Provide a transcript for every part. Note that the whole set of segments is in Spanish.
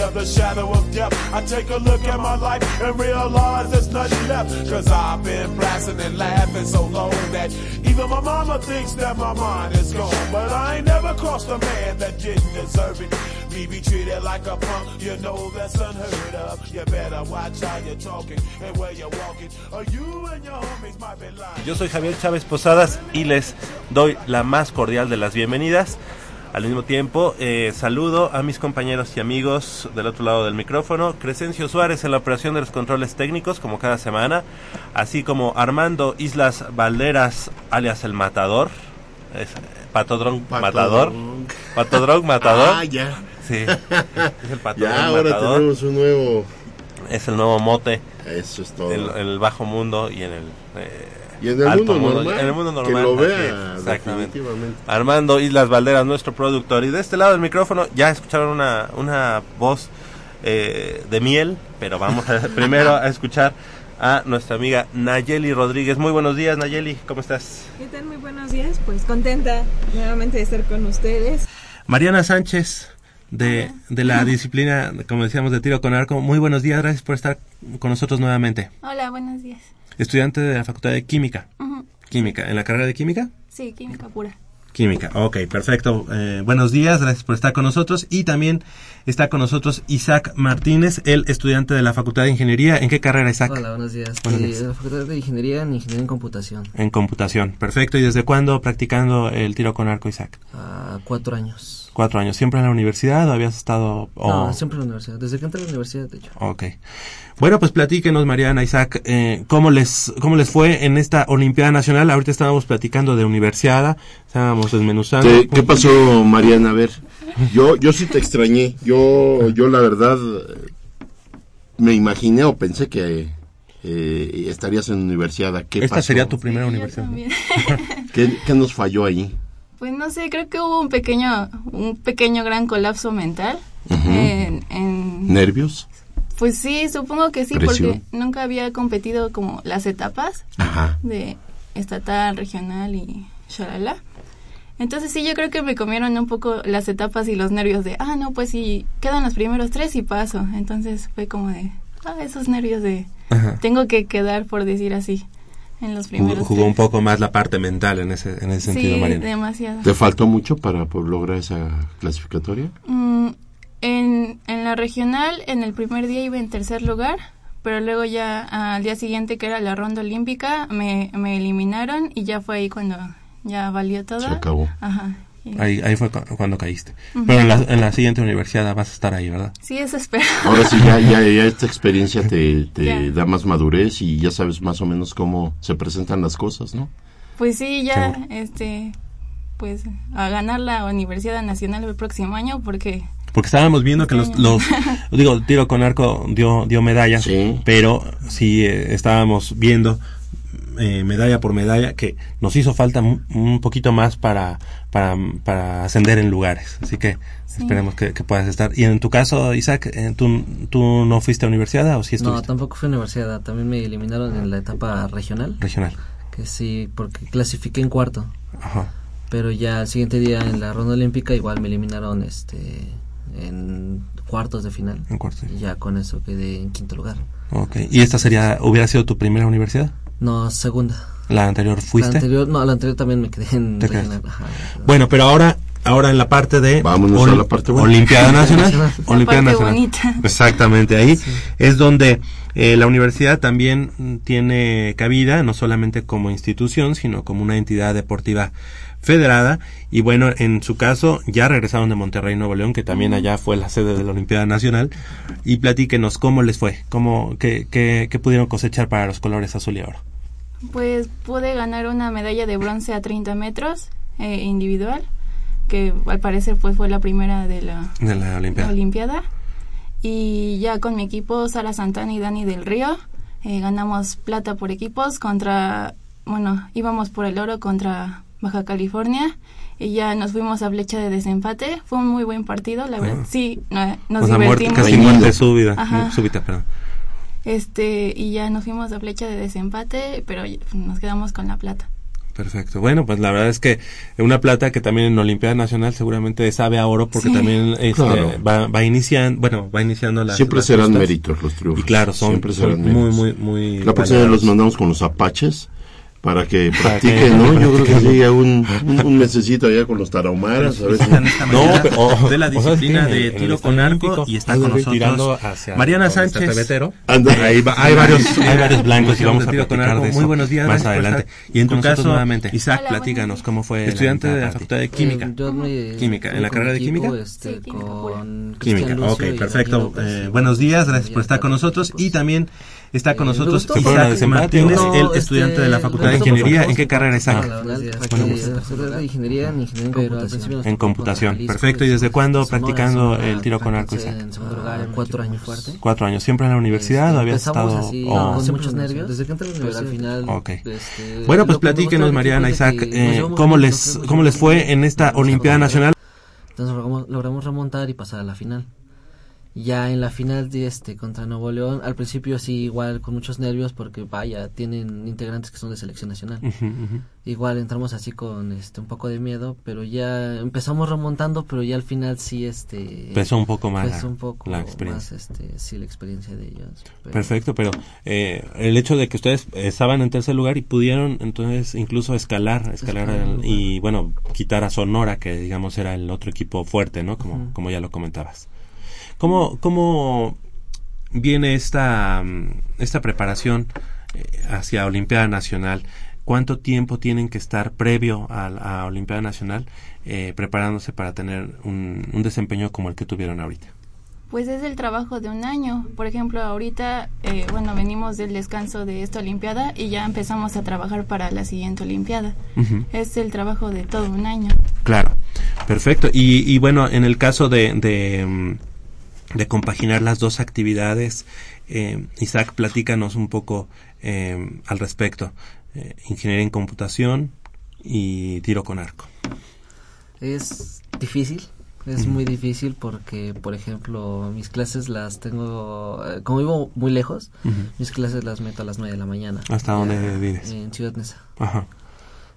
Of the shadow of death, I take a look at my life and realize there's nothing left. Cause I've been blasting and laughing so long that even my mama thinks that my mind is gone. But I ain't never crossed a man that didn't deserve it. Me be treated like a punk, you know that's unheard of. You better watch how you're talking and where you're walking. Or you and your homies might be lying. Yo soy Javier Chávez Posadas y les doy la más cordial de las bienvenidas. Al mismo tiempo, eh, saludo a mis compañeros y amigos del otro lado del micrófono, Crescencio Suárez en la operación de los controles técnicos, como cada semana, así como Armando Islas Valderas, alias el Matador, es, eh, Patodrón Matador, Patodrón Matador, Ah, ya. sí, es el Patodrón Ya, ahora Matador, tenemos un nuevo. es el nuevo mote, Eso es todo. el, el bajo mundo y en el... eh, y en el alto mundo normal. en el mundo normal, Que lo vea, exactamente. Armando Islas Valderas, nuestro productor. Y de este lado del micrófono ya escucharon una, una voz eh, de miel, pero vamos a, primero a escuchar a nuestra amiga Nayeli Rodríguez. Muy buenos días, Nayeli, ¿cómo estás? ¿Qué tal? Muy buenos días. Pues contenta nuevamente de estar con ustedes. Mariana Sánchez, de, de la disciplina, como decíamos, de tiro con arco. Muy buenos días, gracias por estar con nosotros nuevamente. Hola, buenos días. Estudiante de la Facultad de Química. Química, ¿en la carrera de Química? Sí, química pura. Química, ok, perfecto. Eh, buenos días, gracias por estar con nosotros. Y también está con nosotros Isaac Martínez, el estudiante de la Facultad de Ingeniería. ¿En qué carrera, Isaac? Hola, buenos días. Buenos Eh, días. de la Facultad de Ingeniería en Ingeniería en Computación. En computación, perfecto. ¿Y desde cuándo practicando el tiro con arco, Isaac? A cuatro años. Cuatro años. ¿Siempre en la universidad o habías estado...? No, siempre en la universidad. Desde que entré a la universidad, de hecho. Ok. Bueno, pues platíquenos, Mariana, Isaac, eh, ¿cómo, les, ¿cómo les fue en esta Olimpiada Nacional? Ahorita estábamos platicando de universidad, estábamos desmenuzando. Te- ¿Qué pasó, Mariana? A ver, yo, yo sí te extrañé. Yo, yo la verdad, eh, me imaginé o pensé que eh, estarías en universidad. ¿Qué Esta pasó? sería tu primera universidad. ¿Qué, qué nos falló ahí? Pues no sé, creo que hubo un pequeño, un pequeño gran colapso mental. En, en- ¿Nervios? Pues sí, supongo que sí, porque nunca había competido como las etapas Ajá. de estatal, regional y shalala. Entonces sí, yo creo que me comieron un poco las etapas y los nervios de, ah, no, pues sí, quedan los primeros tres y paso. Entonces fue como de, ah, esos nervios de, Ajá. tengo que quedar, por decir así, en los Jugó, primeros jugó tres. un poco más la parte mental en ese, en ese sentido, Sí, Mariana. demasiado. ¿Te faltó mucho para por lograr esa clasificatoria? Mm, en, en la regional, en el primer día iba en tercer lugar, pero luego ya al día siguiente, que era la ronda olímpica, me, me eliminaron y ya fue ahí cuando ya valió todo. Se acabó. Ajá. Y- Ahí, ahí fue cu- cuando caíste. Pero en la, en la siguiente universidad vas a estar ahí, ¿verdad? Sí, eso espero. Ahora sí, ya, ya, ya esta experiencia te, te da más madurez y ya sabes más o menos cómo se presentan las cosas, ¿no? Pues sí, ya, Seguro. este, pues a ganar la Universidad Nacional el próximo año porque Porque estábamos viendo que los, los digo, tiro con arco dio, dio medallas, Sí. pero sí eh, estábamos viendo eh, medalla por medalla que nos hizo falta un poquito más para, para, para ascender en lugares. Así que esperemos que, que puedas estar. Y en tu caso, Isaac, eh, ¿tú, ¿tú no fuiste a universidad o sí No, estuviste tampoco fui a universidad. También me eliminaron en la etapa regional. regional? Que sí, porque clasifiqué en cuarto. Ajá. Pero ya el siguiente día en la ronda olímpica igual me eliminaron este en cuartos de final. En cuartos. Y ya con eso quedé en quinto lugar. Ok. ¿Y esta sería, hubiera sido tu primera universidad? No, segunda. ¿La anterior fuiste? La anterior, no, la anterior también me quedé en Te regional. quedaste. Ajá, Bueno, pero ahora, ahora en la parte de Vámonos a la parte buena. Olimpiada Nacional. La Olimpiada parte Nacional. bonita. Exactamente, ahí es donde eh, la universidad también tiene cabida, no solamente como institución, sino como una entidad deportiva federada y bueno, en su caso ya regresaron de Monterrey, Nuevo León, que también allá fue la sede de la Olimpiada Nacional y platíquenos cómo les fue, cómo, qué, qué, qué pudieron cosechar para los colores azul y oro. Pues pude ganar una medalla de bronce a 30 metros eh, individual, que al parecer pues fue la primera de la, De la la Olimpiada. Olimpiada. Y ya con mi equipo, Sara Santana y Dani del Río, eh, ganamos plata por equipos contra, bueno, íbamos por el oro contra Baja California y ya nos fuimos a flecha de desempate. Fue un muy buen partido, la verdad. Ah. Sí, no- nos o sea, muerte, divertimos. casi muerte súbita, Ajá. súbita, perdón. Este, y ya nos fuimos a flecha de desempate, pero nos quedamos con la plata. Perfecto. Bueno, pues la verdad es que una plata que también en Olimpiada Nacional seguramente sabe a oro porque Sí. también este, Claro. va, va iniciando, bueno, va iniciando las Siempre las serán justas. méritos los Y triunfos. claro, son, Siempre son serán muy, méritos. muy, muy. La próxima los mandamos con los apaches para que practiquen, ¿no? Yo creo que sí, un, un, un mesecito allá con los tarahumaras. A ver si- No, pero- oh, de la disciplina de tiro con arco y está con nosotros hacia Mariana está Sánchez. Tebetero. Anda. Ahí va- hay varios, hay varios blancos y Vamos a platicar arco. de eso Muy buenos días, más adelante. Y en tu caso nuevamente. Isaac, Hola, platícanos cómo fue Estudiante la de la. Facultad de Química. Eh, Química, ¿en la carrera de química? Este, Sí, química con Química, Cristian ok, perfecto. Eh, y buenos días, gracias por estar con nosotros. pues, Y también está con Eh, nosotros. Isaac ¿Se fueron a Martínez, el este, estudiante de la Facultad de Ingeniería. ¿En qué carrera, Isaac? Ah, Facultad de Ingeniería en Ingeniería en Computación. En computación, perfecto. ¿Y desde cuándo practicando el tiro con arco, Isaac? En segundo lugar, cuatro años fuerte. Cuatro años, siempre en la universidad, ¿o habías Empezamos estado? así, o- con muchos nervios. Desde que entré a la universidad, al final. Ok. este, Bueno, pues platíquenos, Mariana, Isaac, eh, ¿cómo les, cómo les fue en esta Olimpiada. Nacional? Entonces logramos remontar y pasar a la final. Ya en la final de este contra Nuevo León, al principio sí igual con muchos nervios porque vaya, tienen integrantes que son de selección nacional. Igual entramos así con este un poco de miedo, pero ya empezamos remontando, pero ya al final sí este Pesó un poco más pesó un poco la experiencia. más este sí la experiencia de ellos. pero- Perfecto, pero eh, el hecho de que ustedes estaban en tercer lugar y pudieron entonces incluso escalar, escalar Escalar, el- bueno. y bueno, quitar a Sonora, que digamos era el otro equipo fuerte, ¿no? Como, como ya lo comentabas. ¿Cómo, cómo viene esta, mm, esta preparación eh, hacia Olimpiada Nacional? ¿Cuánto tiempo tienen que estar previo a, a Olimpiada Nacional eh, preparándose para tener un, un desempeño como el que tuvieron ahorita? Pues es el trabajo de un año. Por ejemplo, ahorita, eh, bueno, venimos del descanso de esta Olimpiada y ya empezamos a trabajar para la siguiente Olimpiada. Es el trabajo de todo un año. Claro, perfecto. Y, y bueno, en el caso de, de, mm, de compaginar las dos actividades, eh, Isaac, platícanos un poco eh, al respecto. Eh, ingeniería en computación y tiro con arco. Es difícil, es muy difícil porque, por ejemplo, mis clases las tengo, eh, como vivo muy lejos, mis clases las meto a las 9 de la mañana. ¿Hasta dónde vives? En Ciudad Neza. Ajá.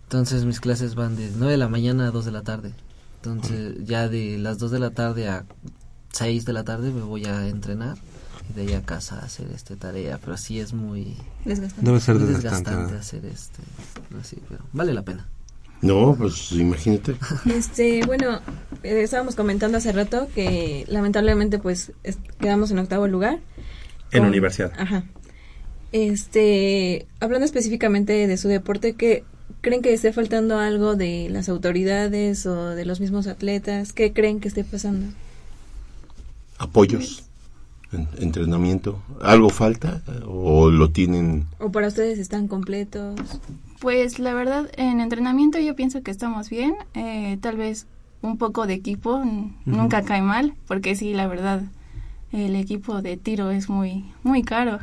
Entonces mis clases van de 9 de la mañana a 2 de la tarde. Entonces ya de las 2 de la tarde a 6 de la tarde me voy a entrenar y de ahí a casa a hacer este tarea, pero sí es muy, Desgastante. Debe ser muy desgastante. desgastante hacer este, así, pero vale la pena. No, pues imagínate. Este, bueno, eh, estábamos comentando hace rato que lamentablemente pues es- quedamos en octavo lugar. En Con- universidad. Ajá. Este, hablando específicamente de su deporte, ¿qué creen que esté faltando algo de las autoridades o de los mismos atletas? ¿Qué creen que esté pasando? Apoyos, en- entrenamiento. ¿Algo falta o lo tienen? ¿O para ustedes están completos? Pues la verdad, en entrenamiento yo pienso que estamos bien. Eh, tal vez un poco de equipo nunca cae mal, porque sí, la verdad, el equipo de tiro es muy, muy caro.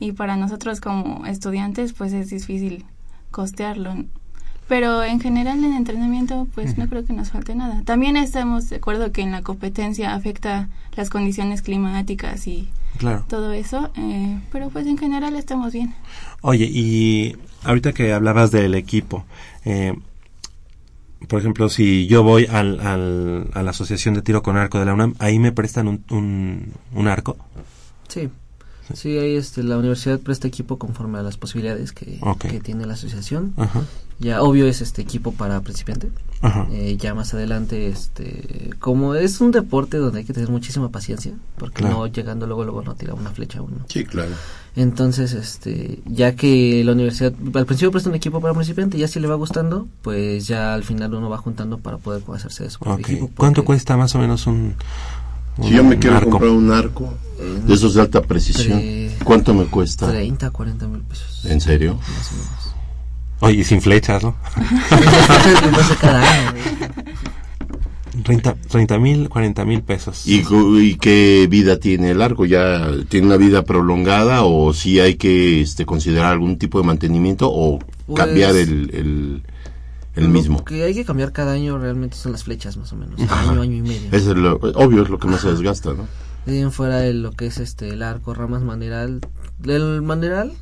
Y para nosotros como estudiantes, pues es difícil costearlo. Pero en general en entrenamiento, pues no creo que nos falte nada. También estamos de acuerdo que en la competencia afecta las condiciones climáticas y Claro. todo eso, eh, pero pues en general estamos bien. Oye, y ahorita que hablabas del equipo, eh, por ejemplo, si yo voy al, al- a la Asociación de Tiro con Arco de la UNAM, ahí me prestan un, un, un arco. Sí, Sí, ahí este, la universidad presta equipo conforme a las posibilidades que, que tiene la asociación. Ajá. Ya obvio es este equipo para principiante. Eh, ya más adelante, este, como es un deporte donde hay que tener muchísima paciencia, porque Claro. no llegando luego luego no tira una flecha uno. Sí, claro. Entonces, este, ya que la universidad al principio presta un equipo para principiante, ya si le va gustando, pues ya al final uno va juntando para poder hacerse de su propio Ok. equipo. ¿Cuánto cuesta más o menos un, Si yo me quiero arco? comprar un arco de esos de alta precisión, Tre- ¿cuánto me cuesta? 30, 40 mil pesos. ¿En serio? Más o menos. Oye, y sin flechas, ¿no? Entonces, cada año, güey. 30 mil, 40 mil pesos. ¿Y, y qué vida tiene el arco? ¿Ya tiene una vida prolongada o si hay que este, considerar algún tipo de mantenimiento o Pues, cambiar el, el, el Lo mismo? que hay que cambiar cada año realmente son las flechas, más o menos. Año, año y medio. Eso es lo, obvio, es lo que más se desgasta, ¿no? De fuera de lo que es este el arco, ramas maneral. El maneral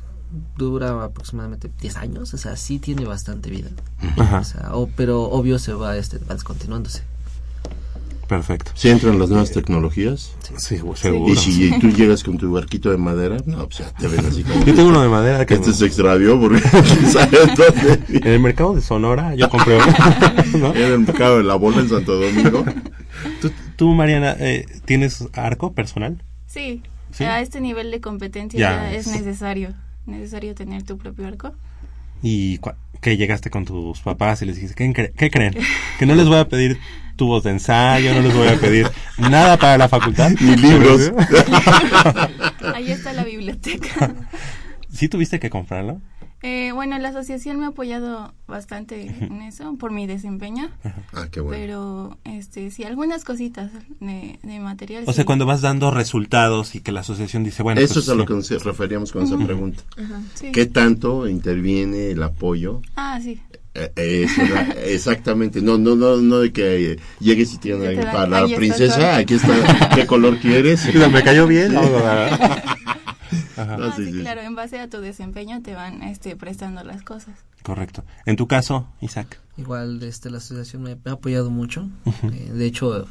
dura aproximadamente 10 años, o sea, sí tiene bastante vida. Ajá, O sea, o- pero obvio se va este va descontinuándose. perfecto. Si entran las nuevas tecnologías Sí, seguro. y si tú llegas con tu barquito de madera, no, pues te ven así como Yo tengo uno de madera que este se extravió porque quién sabe dónde. en el mercado de Sonora yo compré uno. ¿no? En el mercado de la bola en Santo Domingo. ¿Tú, tú, Mariana, eh, tienes arco personal? Sí, ¿Sí? a este nivel de competencia Ya, ya, es sí. necesario, necesario tener tu propio arco. ¿Y que llegaste con tus papás y les dijiste, ¿qué, cre- qué creen? Que no les voy a pedir tubos de ensayo, no les voy a pedir nada para la facultad. Ni libros. Ahí está la biblioteca. ¿Sí tuviste que comprarlo? Eh, bueno, la asociación me ha apoyado bastante en eso por mi desempeño, Ah, qué bueno. pero este sí algunas cositas de, de material. O sea, cuando vas dando resultados y que la asociación dice, bueno, Eso pues, es a lo que nos referíamos con esa pregunta. Sí. ¿Qué tanto interviene el apoyo? Ah, sí. Eh, eh, exactamente, no, no, no, no de que eh, llegues y te para la princesa, todo". aquí está, ¿qué color quieres? me cayó bien. No, Ah, sí, sí, sí. claro, en base a tu desempeño te van este prestando las cosas. Correcto. En tu caso, Isaac. Igual este la asociación me, ha apoyado mucho. Eh, de hecho,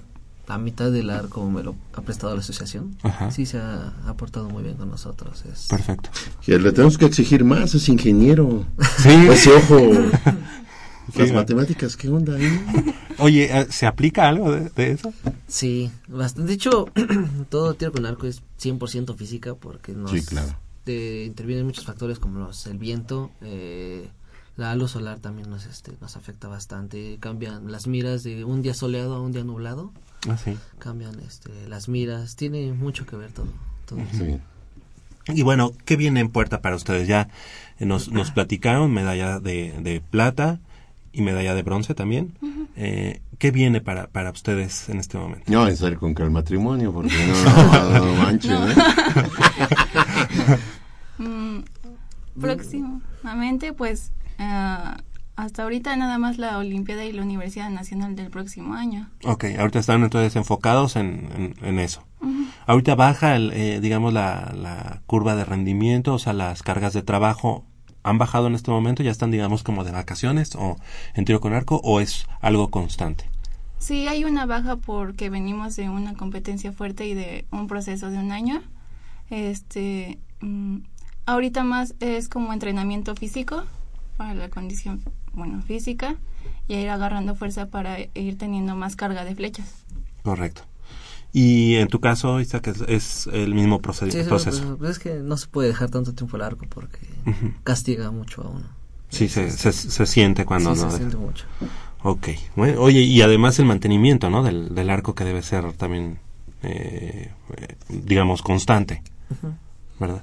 la mitad del arco me lo ha prestado la asociación. Ajá. Sí se ha aportado muy bien con nosotros. Es, Perfecto. Que le tenemos que exigir más, es ingeniero. Sí. Ese ojo. Las Sí, matemáticas, ¿qué onda ahí? Oye, eh, ¿se aplica algo de, de eso? Sí, bastante. De hecho, todo tiro con arco es 100% física porque nos Sí, claro. eh, intervienen muchos factores como los el viento, eh, la luz solar también nos este nos afecta bastante, cambian las miras de un día soleado a un día nublado, Ah, sí. cambian este las miras, tiene mucho que ver todo. todo eso. Sí. Y bueno, ¿qué viene en puerta para ustedes? Ya nos, nos platicaron medalla de, de plata y medalla de bronce también. Eh, ¿Qué viene para, para ustedes en este momento? No, en serio, con que el matrimonio, porque no, no, no manches, ¿eh? Mm, próximamente, pues ah, hasta ahorita nada más la Olimpiada y la Universidad Nacional del próximo año. Ok, ahorita están entonces enfocados en, en, en eso. Ahorita baja, el, eh, digamos, la, la curva de rendimiento, o sea, las cargas de trabajo han bajado en este momento, ya están, digamos, como de vacaciones o en tiro con arco, o es algo constante. Sí, hay una baja porque venimos de una competencia fuerte y de un proceso de un año. Este, mm, ahorita más es como entrenamiento físico para la condición, bueno, física y ir agarrando fuerza para ir teniendo más carga de flechas. Correcto. Y en tu caso, Isaac, es, es el mismo proced- Sí, proceso. pues, es que no se puede dejar tanto tiempo el arco porque castiga mucho a uno. Sí, se, se, se siente cuando sí, no. se siente mucho. Ok. Bueno, oye, y además el mantenimiento, ¿no? Del, del arco que debe ser también, eh, eh, digamos, constante. ¿Verdad?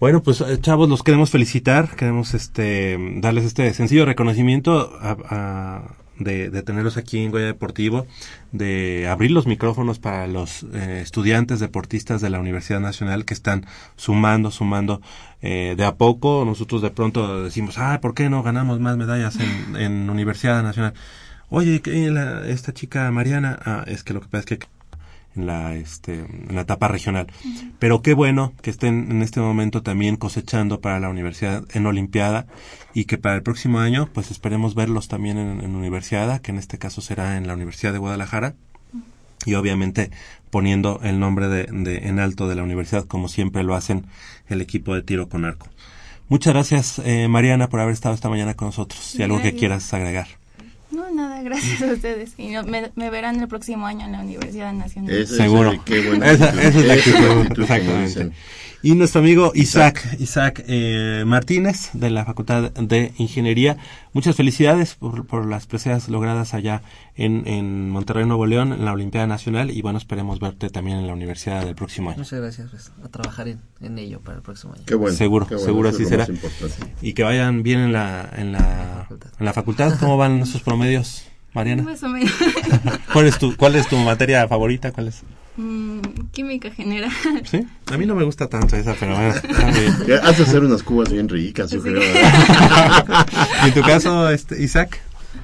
Bueno, pues eh, chavos, los queremos felicitar, queremos este darles este sencillo reconocimiento a- a- de, de tenerlos aquí en Goya Deportivo, de abrir los micrófonos para los eh, estudiantes deportistas de la Universidad Nacional que están sumando, sumando eh, de a poco. Nosotros de pronto decimos, ah, ¿por qué no ganamos más medallas en, en Universidad Nacional? Oye, esta chica Mariana, ah, es que lo que pasa es que en la este en la etapa regional. Pero qué bueno que estén en este momento también cosechando para la universidad en Olimpiada y que para el próximo año pues esperemos verlos también en, en Universidad, que en este caso será en la Universidad de Guadalajara y obviamente poniendo el nombre de, de- en alto de la universidad, como siempre lo hacen el equipo de tiro con arco. Muchas gracias, eh, Mariana, por haber estado esta mañana con nosotros. Y algo que quieras agregar. No, nada, gracias a ustedes. Y no- me, me verán el próximo año en la Universidad Nacional. Ese- Seguro. ese- qué buena esa, es la actitud, exactamente. Y nuestro amigo Isaac, Isaac eh, Martínez, de la Facultad de Ingeniería. Muchas felicidades por, por las preseas logradas allá en, en Monterrey, Nuevo León, en la Olimpiada Nacional. Y bueno, esperemos verte también en la universidad del próximo año. Muchas gracias, pues, a trabajar en, en ello para el próximo año. Qué bueno. Seguro, qué bueno, seguro eso así es será. Y que vayan bien en la, en la, en la facultad. ¿Cómo van esos promedios, Mariana? Más o menos. ¿Cuál es tu, cuál es tu materia favorita? ¿Cuál es? Mm, química general. ¿Sí? A mí no me gusta tanto esa, pero bueno. Has de hacer unas cubas bien ricas, yo Sí. creo. ¿Y en tu caso, este, Isaac?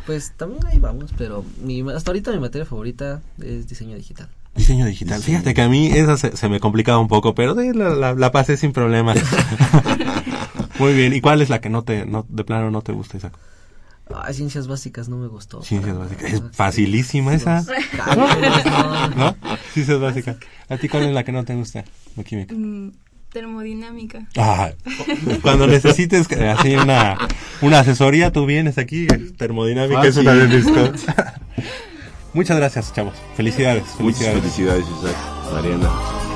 Pues también ahí vamos, pero mi, hasta ahorita mi materia favorita es diseño digital. Diseño digital. Fíjate que a mí esa se, se me complicaba un poco, pero sí, la, la, la pasé sin problemas. Muy bien. ¿Y cuál es la que no te, no, de plano no te gusta, Isaac? Ay, ciencias básicas no me gustó. Ciencias básicas. Es facilísima esa. Cálculos, no. ¿No? Ciencias básicas. ¿A ti cuál es la que no te gusta? La química. Mm, termodinámica. Ah, cuando necesites así una, una asesoría, tú vienes aquí, termodinámica es una de mis cosas. Muchas gracias, chavos. Felicidades, Muchas felicidades. felicidades, Isaac. Mariana.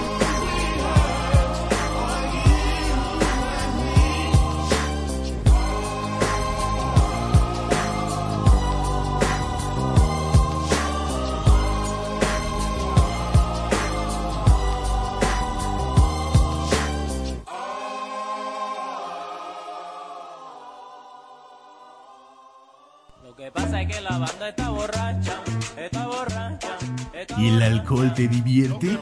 ¿Y el alcohol te divierte?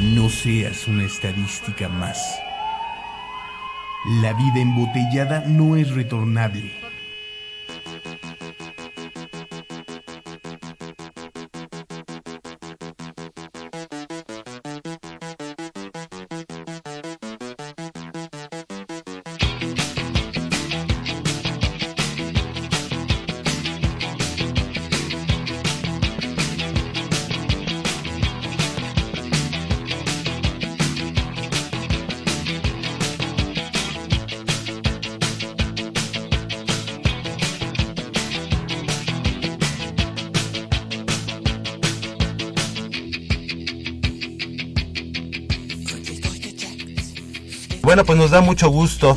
No seas una estadística más. La vida embotellada no es retornable. Bueno, pues nos da mucho gusto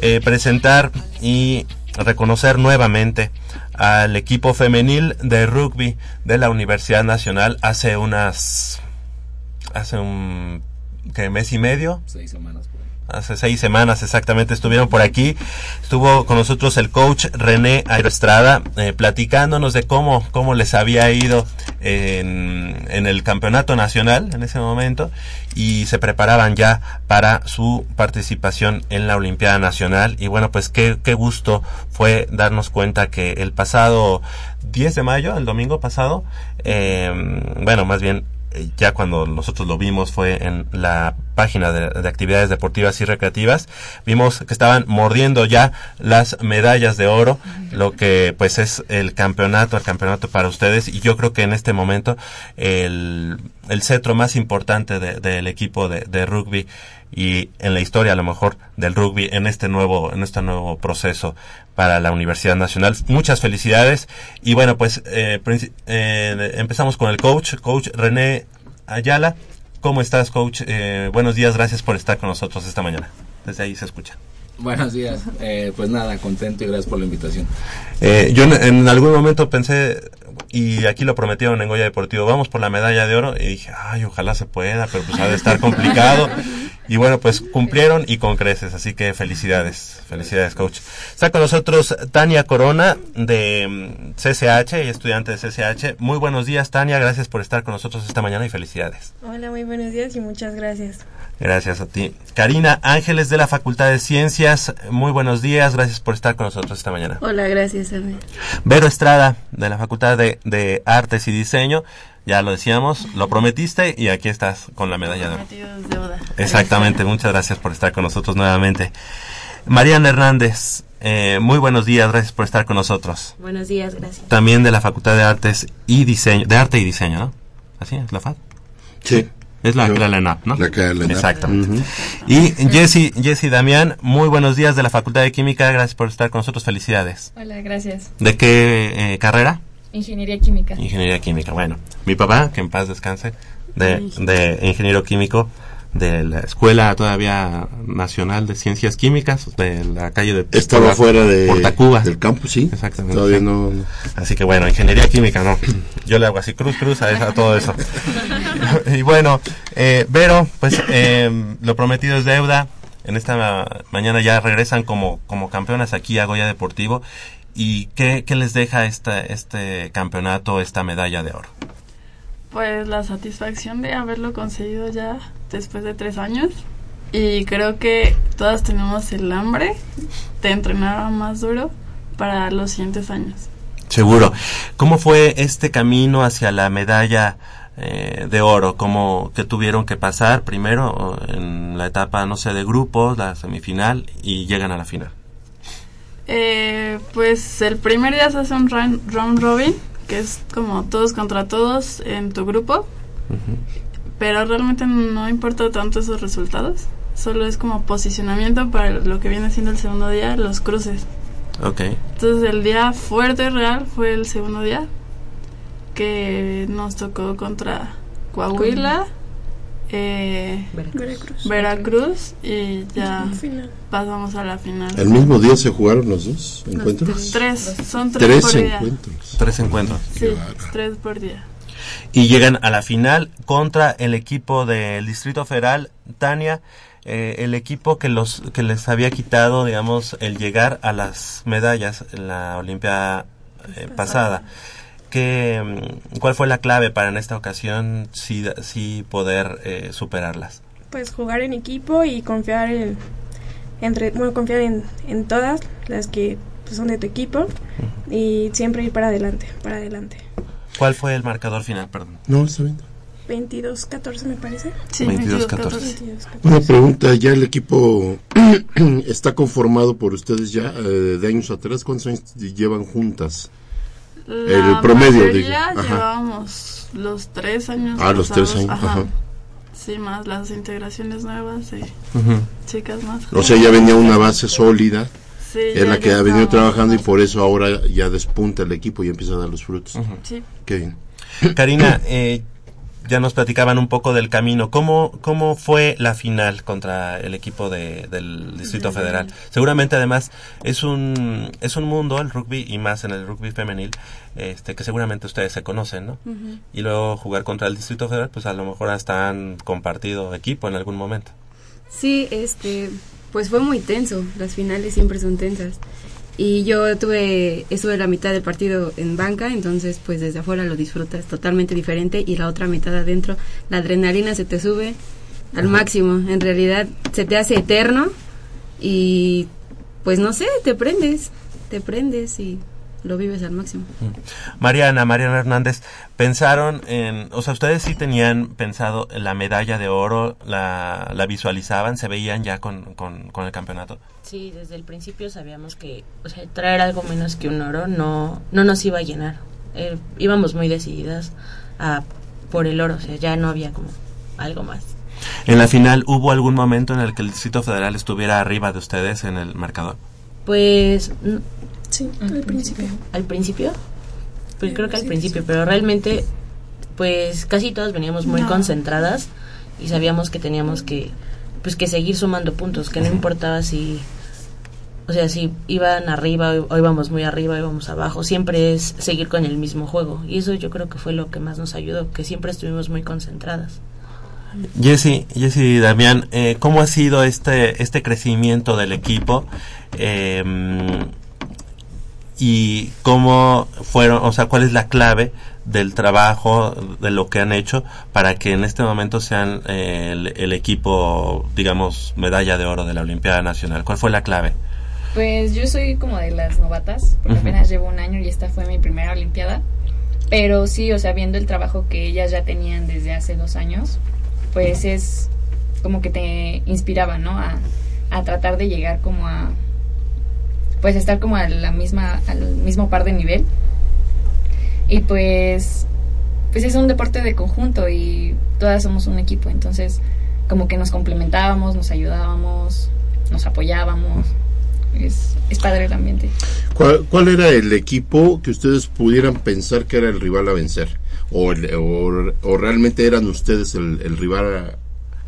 eh, presentar y reconocer nuevamente al equipo femenil de rugby de la Universidad Nacional hace unas hace un ¿qué, mes y medio Seis semanas. ahí. hace seis semanas exactamente estuvieron por aquí. Estuvo con nosotros el coach René Estrada eh, platicándonos de cómo, cómo les había ido en, en el campeonato nacional en ese momento y se preparaban ya para su participación en la Olimpiada Nacional. Y bueno, pues qué, qué gusto fue darnos cuenta que el pasado 10 de mayo, el domingo pasado, eh, bueno, más bien ya cuando nosotros lo vimos fue en la página de, de actividades deportivas y recreativas, vimos que estaban mordiendo ya las medallas de oro, lo que pues es el campeonato, el campeonato para ustedes. Y yo creo que en este momento el, el cetro más importante de- del equipo de, de rugby y en la historia a lo mejor del rugby en este nuevo en este nuevo proceso para la Universidad Nacional. Muchas felicidades. Y bueno pues eh, eh, empezamos con el coach coach René Ayala. Cómo estás coach Eh, buenos días gracias por estar con nosotros esta mañana. Desde ahí se escucha. Buenos días. Eh, pues nada, contento y gracias por la invitación. Eh, yo en, en algún momento pensé, y aquí lo prometieron en Goya Deportivo, vamos por la medalla de oro, y dije, ay, ojalá se pueda, pero pues ha de estar complicado. Y bueno, pues cumplieron y con creces, así que felicidades, felicidades, coach. Está con nosotros Tania Corona de mm, CCH, estudiante de CCH. Muy buenos días, Tania, gracias por estar con nosotros esta mañana y felicidades. Hola, muy buenos días y muchas gracias. Gracias a ti. Karina Ángeles de la Facultad de Ciencias, muy buenos días, gracias por estar con nosotros esta mañana. Hola, gracias, Abel. Vero Estrada, de la Facultad de, de Artes y Diseño. Ya lo decíamos, lo prometiste y aquí estás con la medalla de oro. Prometido es deuda. Exactamente, muchas gracias por estar con nosotros nuevamente. Mariana Hernández, eh, muy buenos días, gracias por estar con nosotros. Buenos días, gracias. También de la Facultad de Artes y Diseño, de Arte y Diseño, ¿no? Así es, la FAD. Sí. Es la, Yo- la LENAP, ¿no? La que la ENAP. Exactamente. Y Jessy, Jessy Damián, muy buenos días de la Facultad de Química, gracias por estar con nosotros, felicidades. Hola, gracias. ¿De qué eh, carrera? Ingeniería química. Ingeniería química. Bueno, mi papá, que en paz descanse, de, de ingeniero químico de la Escuela todavía Nacional de Ciencias Químicas de la calle de Estaba Porta- fuera de, Portacuba. del campus, sí. Exactamente. Todavía Sí. no. Así que bueno, ingeniería química, no. Yo le hago así cruz, cruz a, esa- a todo eso. y bueno, eh, Vero, pues eh, lo prometido es deuda. En esta ma- mañana ya regresan como, como campeonas aquí a Goya Deportivo. ¿Y qué, qué les deja esta, este campeonato, esta medalla de oro? Pues la satisfacción de haberlo conseguido ya después de tres años. Y creo que todas tenemos el hambre de entrenar más duro para los siguientes años. Seguro. ¿Cómo fue este camino hacia la medalla eh, de oro? ¿Cómo que tuvieron que pasar primero en la etapa, no sé, de grupos, la semifinal y llegan a la final? Eh, pues el primer día se hace un round, round robin, que es como todos contra todos en tu grupo, pero realmente no importa tanto esos resultados, solo es como posicionamiento para lo que viene siendo el segundo día, los cruces. Ok. Entonces el día fuerte real fue el segundo día, que nos tocó contra Coahuila, eh, Veracruz. Veracruz y ya Final. pasamos a la final. El mismo día se jugaron los dos encuentros. Tres, son tres, Tres por día. encuentros. Tres encuentros. Sí, tres por día. Y llegan a la final contra el equipo del Distrito Federal, Tania, eh, el equipo que los que les había quitado, digamos, el llegar a las medallas en la Olimpiada eh, pasada. ¿Qué, mm, ¿Cuál fue la clave para en esta ocasión sí, sí poder eh, superarlas? Pues jugar en equipo y confiar en, entre, bueno, confiar en, en todas las que pues, son de tu equipo y siempre ir para adelante, para adelante. ¿Cuál fue el marcador final, perdón? No, está bien. 22-14 me parece. Sí, 22-14. 22-14. Una pregunta, ¿ya el equipo está conformado por ustedes ya eh, de años atrás? ¿Cuántos años llevan juntas? La El promedio, digo. Llevábamos los tres años. Ah, los tres años, ajá. Sí, más las integraciones nuevas y chicas más. O sea, ya venía una base sólida, Sí, es la que ha venido trabajando y por eso ahora ya despunta el equipo y empieza a dar los frutos. Sí. Qué bien. Karina, eh, ya nos platicaban un poco del camino. ¿Cómo, cómo fue la final contra el equipo de, del Distrito Federal? Seguramente, además, es un, es un mundo, el rugby, y más en el rugby femenil, este, que seguramente ustedes se conocen, ¿no? Y luego jugar contra el Distrito Federal, pues a lo mejor hasta han compartido equipo en algún momento. Sí, este, pues fue muy tenso. Las finales siempre son tensas. Y yo tuve, estuve la mitad del partido en banca, entonces pues desde afuera lo disfrutas totalmente diferente y la otra mitad adentro, la adrenalina se te sube al máximo. En realidad se te hace eterno y pues no sé, te prendes, te prendes y lo vives al máximo. Mariana, Mariana Hernández, pensaron en, o sea, ustedes sí tenían pensado en la medalla de oro, la, la visualizaban, se veían ya con, con, con el campeonato. Sí, desde el principio sabíamos que, o sea, traer algo menos que un oro no, no nos iba a llenar. Eh, íbamos muy decididas a por el oro, o sea, ya no había como algo más. En la final, ¿hubo algún momento en el que el Distrito Federal estuviera arriba de ustedes en el marcador? Pues Sí, al principio. al principio, pues creo que al principio, pero realmente, pues casi todas veníamos muy No. concentradas y sabíamos que teníamos que, pues que seguir sumando puntos, que no importaba si, o sea, si iban arriba o íbamos muy arriba, íbamos abajo, siempre es seguir con el mismo juego y eso yo creo que fue lo que más nos ayudó, que siempre estuvimos muy concentradas. Jesse, Jesse Damián, eh, ¿cómo ha sido este, este crecimiento del equipo? Eh, y cómo fueron, o sea, cuál es la clave del trabajo, de lo que han hecho para que en este momento sean eh, el, el equipo, digamos, medalla de oro de la Olimpiada Nacional. ¿Cuál fue la clave? Pues yo soy como de las novatas, porque Ujú. apenas llevo un año y esta fue mi primera Olimpiada. Pero sí, o sea, viendo el trabajo que ellas ya tenían desde hace dos años, pues es como que te inspiraba, ¿no? A, a tratar de llegar como a, pues estar como a la misma, al mismo par de nivel. Y pues, pues es un deporte de conjunto y todas somos un equipo, entonces como que nos complementábamos, nos ayudábamos, nos apoyábamos. Es, es padre el ambiente. ¿Cuál, cuál era el equipo que ustedes pudieran pensar que era el rival a vencer? ¿O, el- o, o realmente eran ustedes el, el rival a,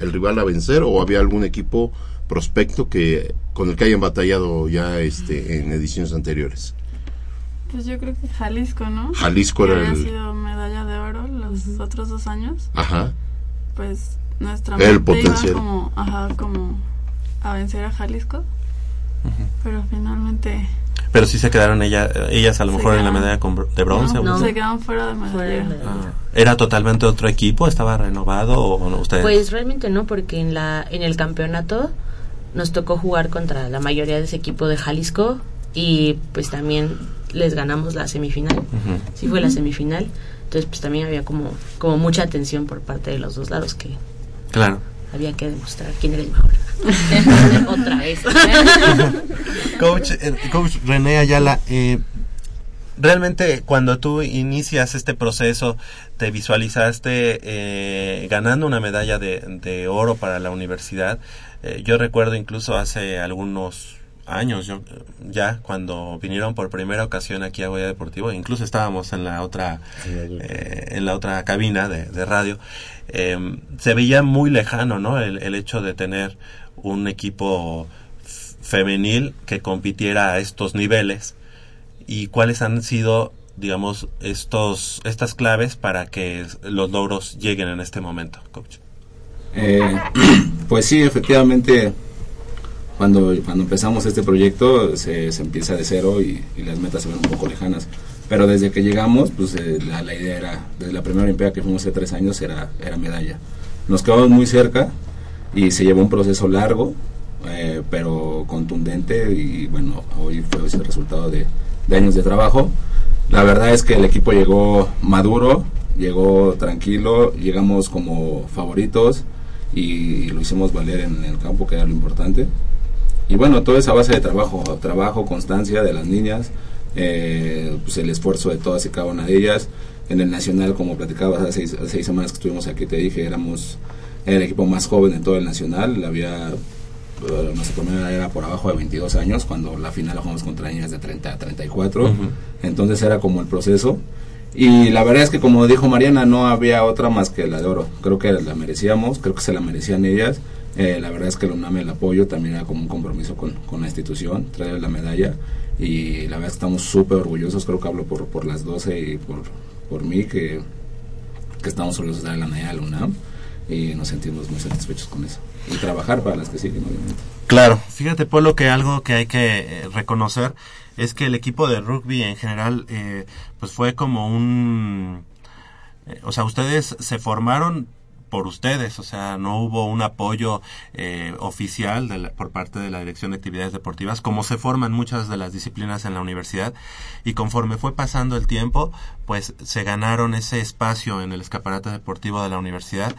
el rival a vencer? ¿O había algún equipo prospecto que con el que hayan batallado ya este en ediciones anteriores? Pues yo creo que Jalisco, ¿no? Jalisco que era había el- sido medalla de oro los otros dos años. Ajá. Pues nuestra El mente iba potencial. como, ajá, como a vencer a Jalisco. Pero finalmente Pero sí se quedaron ella, ellas a lo Se mejor en la medalla de bronce. ¿o no, no? se quedaron fuera de medalla. Ah, ¿Era totalmente otro equipo? ¿Estaba renovado o no? Ustedes? Pues realmente no, porque en la en el campeonato nos tocó jugar contra la mayoría de ese equipo de Jalisco y pues también les ganamos la semifinal. Ujú. Sí fue la semifinal. Entonces pues también había como como mucha atención por parte de los dos lados que Claro. había que demostrar quién era el mejor. Otra vez. Coach, eh, Coach René Ayala, eh, realmente cuando tú inicias este proceso, te visualizaste eh, ganando una medalla de, de oro para la universidad. Eh, yo recuerdo incluso hace algunos años yo, ya cuando vinieron por primera ocasión aquí a Goya Deportivo incluso estábamos en la otra eh, en la otra cabina de, de radio eh, se veía muy lejano no el, el hecho de tener un equipo femenil que compitiera a estos niveles y cuáles han sido digamos estos estas claves para que los logros lleguen en este momento coach Eh, pues sí, efectivamente, cuando, cuando empezamos este proyecto se, se empieza de cero y, y las metas se ven un poco lejanas. Pero desde que llegamos, pues eh, la, la idea era, desde la primera Olimpiada que fuimos hace tres años, era, era medalla. Nos quedamos muy cerca y se llevó un proceso largo, eh, pero contundente y bueno, hoy fue ese resultado de, de años de trabajo. La verdad es que el equipo llegó maduro, llegó tranquilo, llegamos como favoritos y lo hicimos valer en el campo, que era lo importante. Y bueno, toda esa base de trabajo, trabajo, constancia de las niñas, eh, pues el esfuerzo de todas y cada una de ellas. En el Nacional, como platicabas hace seis, hace seis semanas que estuvimos aquí, te dije, éramos el equipo más joven de todo el Nacional. Había, eh, nuestra primera era por abajo de 22 años, cuando la final la jugamos contra niñas de 30 a 34. Ujú. Entonces era como el proceso. Y la verdad es que como dijo Mariana, no había otra más que la de oro. Creo que la merecíamos, creo que se la merecían ellas. Eh, la verdad es que el UNAM el apoyo también era como un compromiso con, con la institución, traer la medalla. Y la verdad es que estamos súper orgullosos, creo que hablo por, por las 12 y por, por mí, que, que estamos orgullosos de dar la medalla al UNAM. Y nos sentimos muy satisfechos con eso. Y trabajar para las que siguen, obviamente. Claro, fíjate Polo que algo que hay que eh, reconocer es que el equipo de rugby en general eh, pues fue como un eh, o sea, ustedes se formaron por ustedes, o sea, no hubo un apoyo eh, oficial de la- por parte de la Dirección de Actividades Deportivas, como se forman muchas de las disciplinas en la universidad, y conforme fue pasando el tiempo, pues se ganaron ese espacio en el escaparate deportivo de la universidad,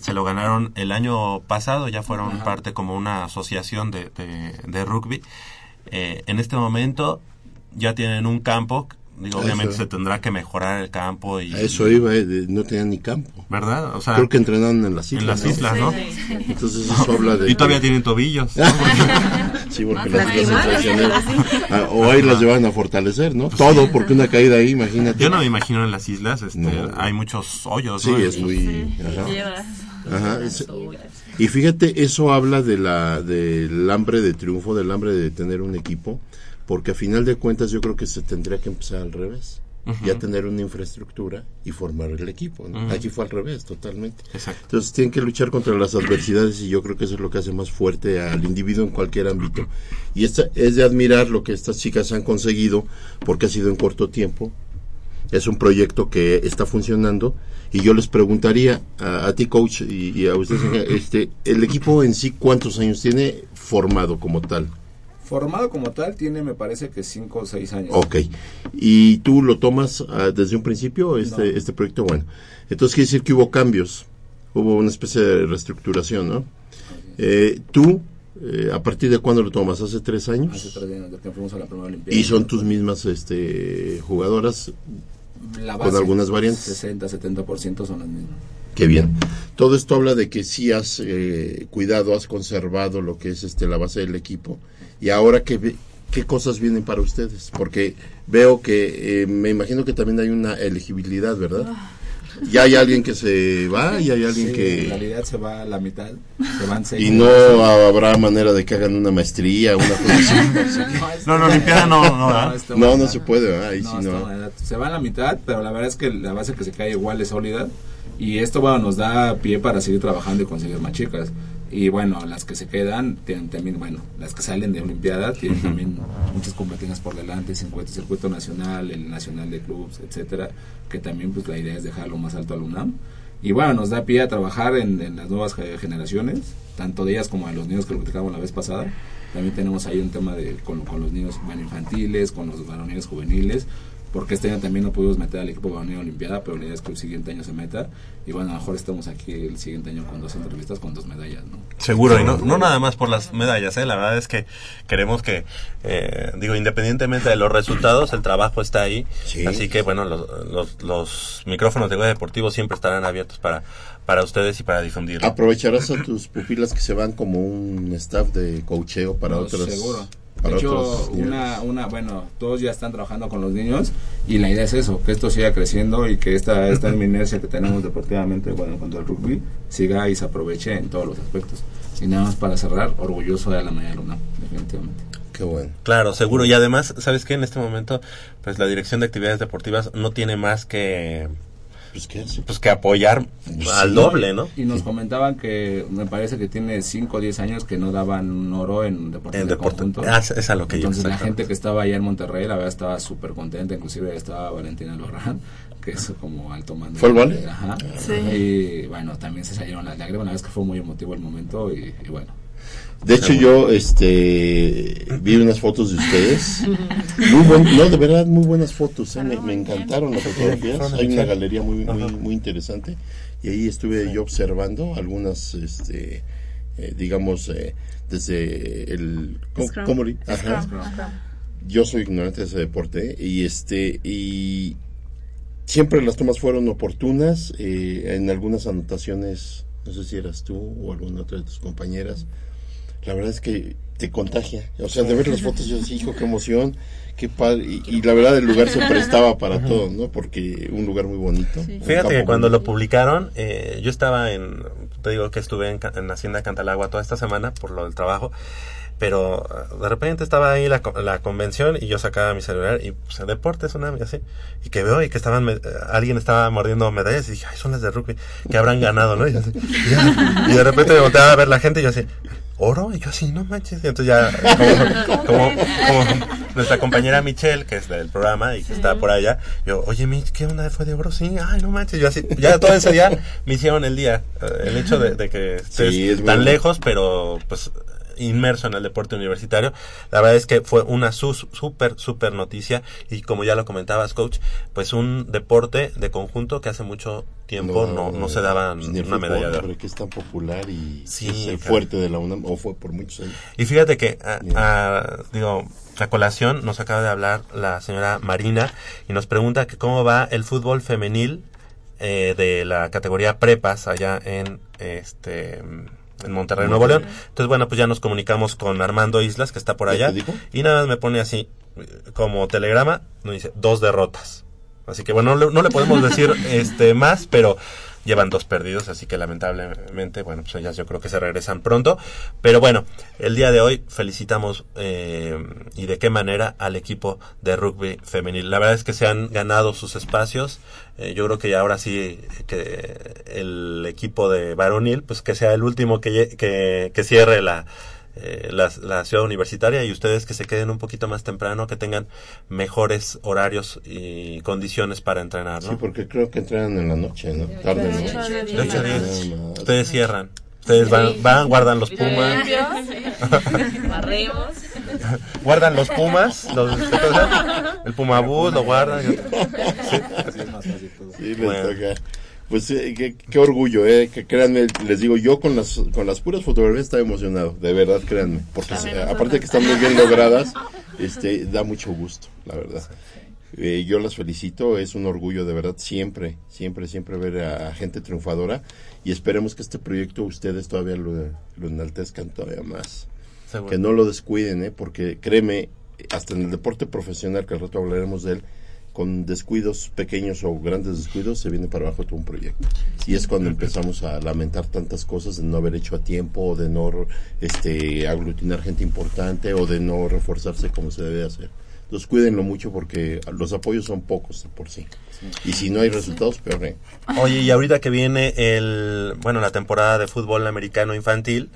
se lo ganaron el año pasado, ya fueron Ajá. parte como una asociación de, de, de rugby. Eh, en este momento ya tienen un campo, digo, Eso. obviamente se tendrá que mejorar el campo y... A eso iba, eh, de- no tenían ni campo. ¿Verdad? O sea, Creo que entrenaron en las islas. en las ¿no? islas, ¿no? Entonces eso habla de... Y todavía tienen tobillos. sí, porque las islas. Ah, o ahí las llevan a fortalecer, ¿no? Todo, porque una caída ahí, imagínate. Yo no me imagino en las islas, este, No. hay muchos hoyos. Sí, ¿no? es muy... ajá. Ajá, es- y fíjate, eso habla de la, del hambre de triunfo, del hambre de tener un equipo, porque a final de cuentas yo creo que se tendría que empezar al revés. Ya tener una infraestructura y formar el equipo. ¿no? Aquí fue al revés, totalmente. Exacto. Entonces tienen que luchar contra las adversidades y yo creo que eso es lo que hace más fuerte al individuo en cualquier ámbito. Y esta, es de admirar lo que estas chicas han conseguido porque ha sido en corto tiempo. Es un proyecto que está funcionando y yo les preguntaría a, a ti coach y, y a ustedes, este, el equipo en sí cuántos años tiene formado como tal. Formado como tal tiene, me parece que 5 o 6 años. Ok. ¿Y tú lo tomas ah, desde un principio, este, No. este proyecto? Bueno, entonces quiere decir que hubo cambios, hubo una especie de reestructuración, ¿no? Eh, ¿Tú, eh, a partir de cuándo lo tomas? ¿Hace tres años? Hace tres años de que fuimos a la primera Olimpiada. ¿Y son tus mismas este, jugadoras La con base, algunas variantes? 60, 70% son las mismas. Qué bien. Todo esto habla de que sí has eh, cuidado, has conservado lo que es este la base del equipo. Y ahora, ¿qué, qué cosas vienen para ustedes? Porque veo que, eh, me imagino que también hay una elegibilidad, ¿verdad? Ya hay alguien que se va y hay alguien Sí, que... En realidad se va a la mitad, se van seis. Y no habrá manera de que hagan una maestría, una. No, la Olimpiada no, no, No, mal. no se puede, No, sí no. Se va a la mitad, pero la verdad es que la base que se cae igual es sólida. Y esto, bueno, nos da pie para seguir trabajando y conseguir más chicas. Y bueno, las que se quedan tienen también, bueno, las que salen de Olimpiada tienen también muchas competencias por delante, circuito, circuito nacional, el nacional de clubs, etcétera, que también pues la idea es dejarlo más alto al UNAM. Y bueno, nos da pie a trabajar en, en las nuevas ge- generaciones, tanto de ellas como de los niños que lo platicamos la vez pasada. También tenemos ahí un tema de con, con los niños bueno, infantiles, con los varoniles juveniles, porque este año también no pudimos meter al equipo varonil a Olimpiada, pero la idea es que el siguiente año se meta. Y bueno, a lo mejor estamos aquí el siguiente año con dos entrevistas con dos medallas, ¿no? Seguro, y no, no nada más por las medallas, ¿eh? la verdad es que queremos que, eh, digo, independientemente de los resultados, el trabajo está ahí, Sí. así que bueno, los, los, los micrófonos de Goya Deportivo siempre estarán abiertos para, para ustedes y para difundirlo. Aprovecharás a tus pupilas que se van como un staff de coacheo para No, otros. Seguro. De hecho, una, una, bueno, todos ya están trabajando con los niños y la idea es eso, que esto siga creciendo y que esta, esta inercia que tenemos deportivamente, bueno, en cuanto al rugby, siga y se aproveche en todos los aspectos. Y nada más para cerrar, orgulloso de la UNAM, definitivamente. Qué bueno. Claro, seguro. Y además, ¿sabes qué? En este momento, pues la Dirección de Actividades Deportivas no tiene más que, Pues que pues, que apoyar al doble, ¿no? Y nos comentaban que me parece que tiene 5 o 10 años que no daban un oro en deporte En de deporte. Ah, es- a lo que Entonces la gente que estaba allá en Monterrey, la verdad estaba súper contenta, inclusive estaba Valentina Lorran, que es como alto mando. ¿Fue el vale? Ajá. Sí. Y bueno, también se salieron las lágrimas, la verdad es que fue muy emotivo el momento y, y bueno. De hecho, yo este vi unas fotos de ustedes. Muy buen, no, de verdad, muy buenas fotos. eh, Me, me encantaron las fotografías. Hay una galería muy, muy, muy interesante. Y ahí estuve yo observando algunas, este, eh, digamos, eh, desde el. ¿Cómo. Yo soy ignorante de ese deporte. eh, Y este, y siempre las tomas fueron oportunas. eh, en algunas anotaciones, no sé si eras tú o alguna otra de tus compañeras. La verdad es que te contagia. O sea, de ver las fotos, yo decía, hijo, qué emoción, qué padre. Y, y la verdad, el lugar se prestaba para todo, ¿no? Porque un lugar muy bonito. Fíjate que cuando bonito. lo publicaron, eh, yo estaba en, te digo que estuve en, en Hacienda Cantalagua toda esta semana por lo del trabajo, pero eh, de repente estaba ahí la, la convención y yo sacaba mi celular y pues deportes, una y así, y que veo y que estaban, me- eh, alguien estaba mordiendo medallas y dije, ay, son las de rugby, que habrán ganado, ¿no? Y, así, y y de repente me volteaba a ver la gente y yo así, oro, y yo así, no manches, y entonces ya, como, como, como nuestra compañera Michelle, que es del programa y que está por allá, yo, oye, Mitch, ¿qué onda? ¿Fue de oro? Sí, ay, no manches, yo así, ya todo ese día me hicieron el día, eh, el hecho de, de que estés Sí, es muy tan bueno. lejos, pero pues inmerso en el deporte universitario. La verdad es que fue una súper, súper noticia y como ya lo comentabas, coach, pues un deporte de conjunto que hace mucho tiempo no, no, se daban pues, una medalla de oro. que es tan popular y Sí, es el fuerte de la UNAM, o fue por muchos años. Y fíjate que, a, a- digo, a colación nos acaba de hablar la señora Marina y nos pregunta que cómo va el fútbol femenil eh, de la categoría prepas allá en este en Monterrey, Nuevo León. Entonces, bueno, pues ya nos comunicamos con Armando Islas, que está por ¿Ya allá, y nada más me pone así, eh, como telegrama, nos dice, dos derrotas. Así que bueno, no le, no le podemos decir este más, pero llevan dos perdidos, así que lamentablemente, bueno, pues ellas yo creo que se regresan pronto. Pero bueno, el día de hoy felicitamos eh, y de qué manera al equipo de rugby femenil. La verdad es que se han ganado sus espacios. Eh, yo creo que ya ahora sí que el equipo de varonil, pues que sea el último que, que, que cierre la, eh, la, la ciudad universitaria y ustedes que se queden un poquito más temprano, que tengan mejores horarios y condiciones para entrenar, ¿no? Sí, porque creo que entrenan en la noche, ¿no? Tarde, ¿no? De ocho a diez. Nada más. Ustedes cierran. Ustedes van, van guardan los pumas. Barremos. guardan los pumas, los, el pumabús lo guardan. Sí. Así es más fácil todo. Sí, les Bueno. toca. Pues eh, qué, qué orgullo, eh, que créanme, les digo, yo con las con las puras fotografías estaba emocionado, de verdad, créanme, porque eh, aparte de que están muy bien logradas, este da mucho gusto, la verdad. Eh, yo las felicito, es un orgullo de verdad siempre, siempre, siempre ver a, a gente triunfadora y esperemos que este proyecto ustedes todavía lo, lo enaltezcan todavía más. Seguro. Que no lo descuiden, ¿eh? porque créeme, hasta en el deporte profesional, que al rato hablaremos de él, con descuidos pequeños o grandes descuidos se viene para abajo todo un proyecto. Y es cuando empezamos a lamentar tantas cosas de no haber hecho a tiempo, o de no este, aglutinar gente importante, o de no reforzarse como se debe hacer. Entonces cuídenlo mucho porque los apoyos son pocos de por sí. Y si no hay resultados, peor. ¿eh? Oye, y ahorita que viene el, bueno, la temporada de fútbol americano infantil,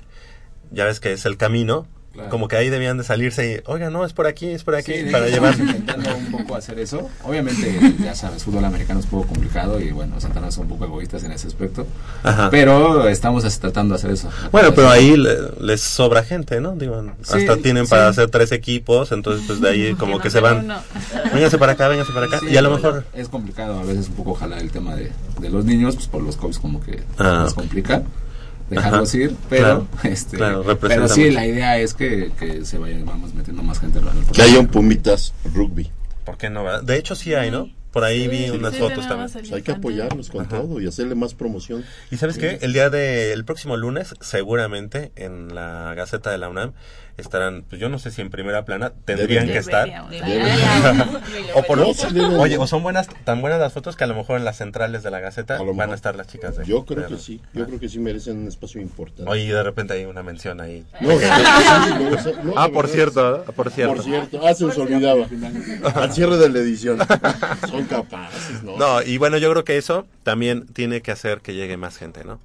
ya ves que es el camino, Claro. como que ahí debían de salirse y, oiga, no, es por aquí, es por aquí, Sí, para llevar. estamos intentando un poco hacer eso. Obviamente, ya sabes, fútbol americano es un poco complicado y bueno, Santana son un poco egoístas en ese aspecto. Ajá. Pero estamos tratando de hacer eso. Bueno, pero ahí le- les sobra gente, ¿no? Digo, Sí, hasta tienen para sí. hacer tres equipos, entonces pues de ahí como que se van. Vénganse para acá, vénganse para acá. Sí, y a lo mejor... Es complicado a veces un poco jalar el tema de, de los niños, pues por los coaches como que Ah, ok. complica dejarlos Ajá. ir, pero Claro, este claro, pero sí la idea es que, que se vayan vamos metiendo más gente en el Que haya un Pumitas Rugby. ¿Por qué no? verdad? De hecho sí hay, ¿no? Por ahí vi unas sí, fotos también. Pues hay que apoyarlos con todo y hacerle más promoción. ¿Y sabes qué? El día del próximo lunes, seguramente en la Gaceta de la UNAM estarán, pues yo no sé si en primera plana, tendrían que estar. O por deben. Oye, o son buenas, tan buenas las fotos que a lo mejor en las centrales de la Gaceta van a estar las chicas de. Yo creo de- que sí, yo creo que sí merecen un espacio importante. Oye, y de repente hay una mención ahí. No, no, ah, por cierto, ¿eh? por cierto. Por cierto, ah, se nos olvidaba. Al cierre de la edición. Son capaces, ¿no? No, y bueno, yo creo que eso también tiene que hacer que llegue más gente, ¿no?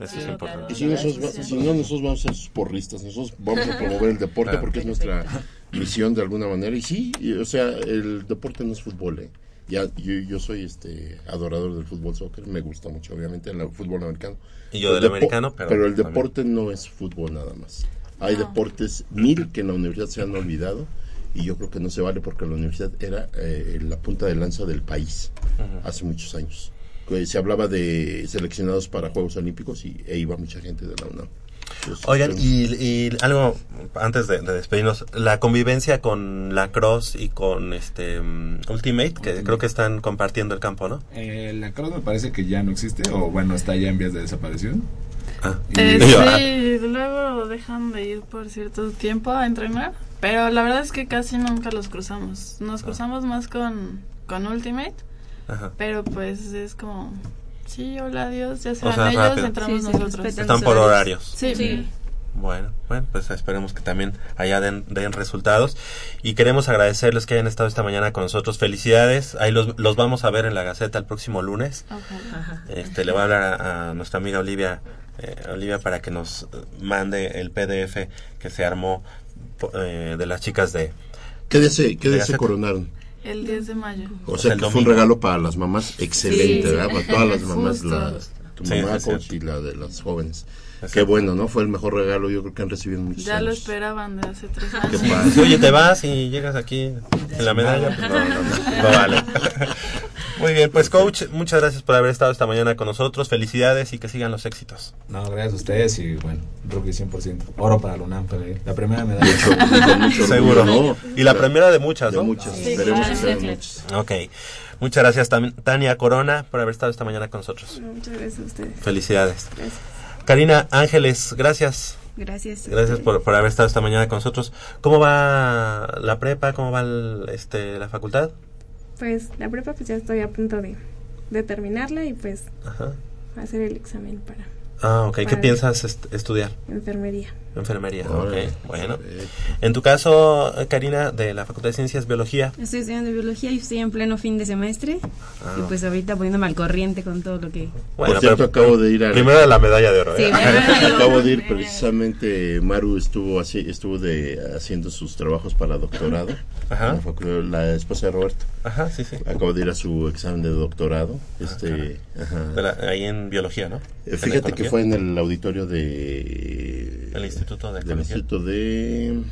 Eso es importante. Y si, nosotros, va- si no, nosotros vamos a ser porristas, nosotros vamos a promover el deporte Claro. porque es nuestra misión de alguna manera. Y sí, y, o sea, el deporte no es fútbol, ¿eh? Ya, yo, yo soy este adorador del fútbol soccer, me gusta mucho, obviamente, el fútbol americano. Y yo del El americano, pero el también. deporte no es fútbol nada más. Hay deportes mil que en la universidad se han olvidado y yo creo que no se vale porque la universidad era eh, la punta de lanza del país hace muchos años. Se hablaba de seleccionados para Juegos Olímpicos y e iba mucha gente de la UNAM. Oigan, pues, y, y algo antes de, de despedirnos, la convivencia con la Cross y con este mm, Ultimate, que creo que están compartiendo el campo, ¿no? Eh, la cruz me parece que ya no existe o bueno está ya en vías de desaparición. Ah. Y- Eh, ah, sí, luego dejan de ir por cierto tiempo a entrenar, pero la verdad es que casi nunca los cruzamos. Nos cruzamos más con, con Ultimate, Ajá. pero pues es como, sí, hola, adiós, ya se O van sea, ellos, rápido. entramos Sí, nosotros. Están por horarios. Sí, Sí. Bueno, bueno, pues esperemos que también allá den, den resultados. Y queremos agradecerles que hayan estado esta mañana con nosotros. Felicidades. Ahí los, los vamos a ver en la Gaceta el próximo lunes. Este, le voy a hablar a, a nuestra amiga Olivia, eh, Olivia para que nos mande el PDF que se armó eh, de las chicas de... ¿Qué día se, qué día se coronaron? El 10 de mayo. O sea, que fue un regalo para las mamás excelente, Sí. ¿verdad? Para todas las mamás, la, tu Sí, mamá, y la de las jóvenes. Qué bueno, ¿no? Fue el mejor regalo yo creo que han recibido en muchos Ya lo esperaban de hace tres Qué años. padre. Si, oye, te vas y llegas aquí en la medalla, pues no, no, no, no vale. Muy bien, pues coach, muchas gracias por haber estado esta mañana con nosotros. Felicidades y que sigan los éxitos. No, gracias a ustedes y bueno, rookie 100%. Oro para la UNAM, también. la primera medalla. Mucho Seguro. orgullo, ¿no? Y la primera de muchas, De ¿no? muchas, Sí, esperemos claro. que sean muchas. Ok. Muchas gracias también Tania Corona por haber estado esta mañana con nosotros. Muchas gracias a ustedes. Felicidades. Gracias. Karina Ángeles, gracias. Gracias. Gracias por, por haber estado esta mañana con nosotros. ¿Cómo va la prepa? ¿Cómo va el- este, la facultad? Pues la prepa pues ya estoy a punto de, de terminarla y pues Ajá. hacer el examen para Ah, ok. ¿Qué piensas est- estudiar? enfermería. Enfermería, Órale. ok. Bueno. En tu caso, Karina, de la Facultad de Ciencias, Biología. Estoy estudiando biología y estoy en pleno fin de semestre. Ah. Y pues ahorita poniéndome al corriente con todo lo que... Bueno, Por cierto, pero- acabo de ir a... Primero de la medalla de oro. Sí, ¿eh? Acabo de ir precisamente, Maru estuvo así, estuvo de haciendo sus trabajos para doctorado, Ajá. la, la esposa de Roberto. Ajá, sí, sí. Acabo de ir a su examen de doctorado, este, ajá. La- ahí en Biología, ¿no? Eh, Fíjate que fue en el auditorio de El Instituto de del Ecología. Instituto de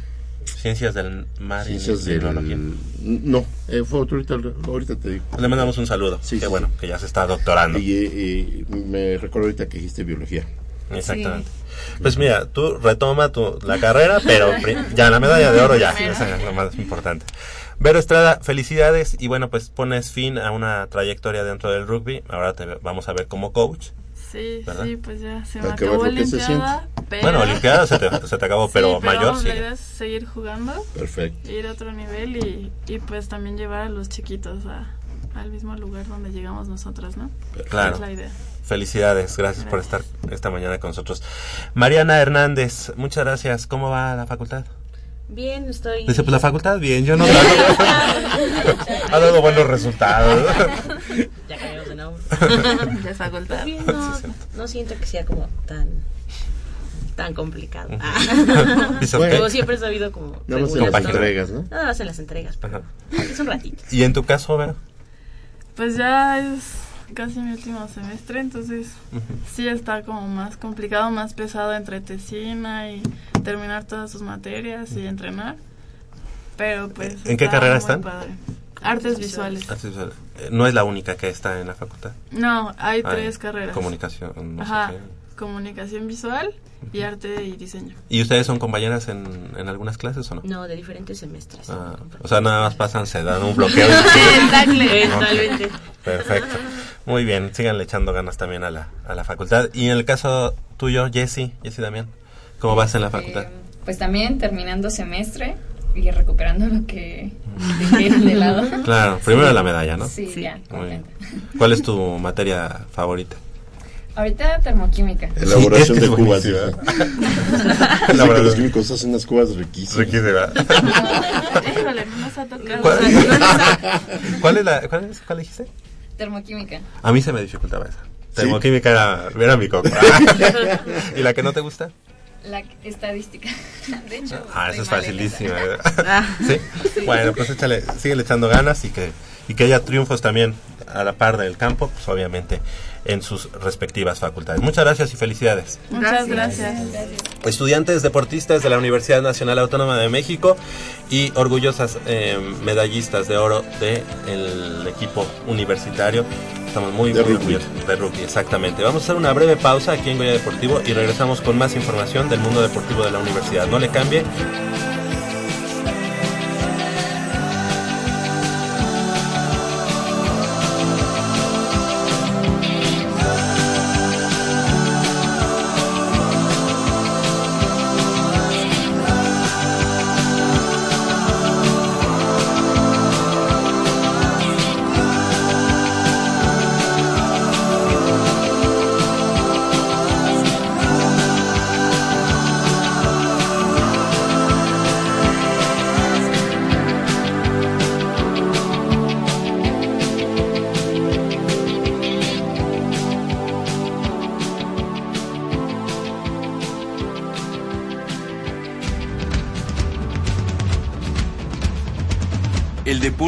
Ciencias del Mar Ciencias y del... Tecnología. No, eh, fue otro, ahorita, ahorita te digo. Le mandamos un saludo. Sí, Qué sí, bueno, que ya se está doctorando. Y, y me recuerdo ahorita que dijiste biología. Exactamente. Pues mira, tú retoma tu, la carrera, pero ya la medalla de oro ya, esa es lo más importante. Vero Estrada, felicidades y bueno, pues pones fin a una trayectoria dentro del rugby. Ahora te vamos a ver como coach. Sí, ¿Verdad? sí, pues ya se me acabó Olimpiada. Pero... Bueno, Olimpiada se te, se te acabó, pero, mayor sí. La idea es seguir jugando, Perfecto. ir a otro nivel y, y pues también llevar a los chiquitos a, al mismo lugar donde llegamos nosotros, ¿no? Claro. Es la idea. Felicidades, gracias por estar esta mañana con nosotros. Mariana Hernández, muchas gracias. ¿Cómo va la facultad? Bien, estoy... Dice, pues la facultad, bien, yo no Ha dado buenos resultados. ya de facultad. Pues bien, no, no siento que sea como tan tan complicado. Ah. Como siempre he sabido como Nada más en regular las todo. entregas, ¿no? Nada más en las entregas, pero es un ratito. ¿Y en tu caso, Vero? Pues ya es casi mi último semestre, entonces sí está como más complicado, más pesado entre tesina y terminar todas sus materias y entrenar. Pero pues... ¿En qué carrera están? padre. Artes visuales. Así es, eh, No es la única que está en la facultad. No, hay tres carreras. Comunicación, no sé Ajá, qué. comunicación visual y arte y diseño. ¿Y ustedes son compañeras en, en algunas clases o no? No, de diferentes semestres. Ah, o sea, nada más pasan, se dan un bloqueo. Exactamente. Perfecto. Muy bien, síganle echando ganas también a la, a la facultad. Y en el caso tuyo, Jessy, Jessy Damián, ¿cómo vas en la facultad? Eh, pues también terminando semestre y recuperando lo que dejé de lado. Claro, primero la medalla, ¿no? Sí, ya, Muy bien. contenta. ¿Cuál es tu materia favorita? Ahorita termoquímica. Elaboración Sí, de cubas. Dice que Elaboración. los químicos hacen unas cubas riquísimas. Riquísima. Híjole, no nos ha tocado. ¿Cuál, ¿Cuál es la, cuál, es- cuál dijiste? Termoquímica. A mí se me dificultaba esa. Termoquímica era, era mi coco. ¿Y la que no te gusta? La estadística. De hecho. Ah, eso es facilísima. ¿eh? Ah. ¿Sí? Sí. Bueno, pues échale, síguele echando ganas y que, y que haya triunfos también a la par del campo, pues obviamente en sus respectivas facultades. Muchas gracias y felicidades. Muchas gracias. Estudiantes deportistas de la Universidad Nacional Autónoma de México y orgullosas eh, medallistas de oro del equipo universitario. Estamos muy, De muy rugby. orgullosos de rugby, exactamente. Vamos a hacer una breve pausa aquí en Goya Deportivo y regresamos con más información del mundo deportivo de la universidad. No le cambie.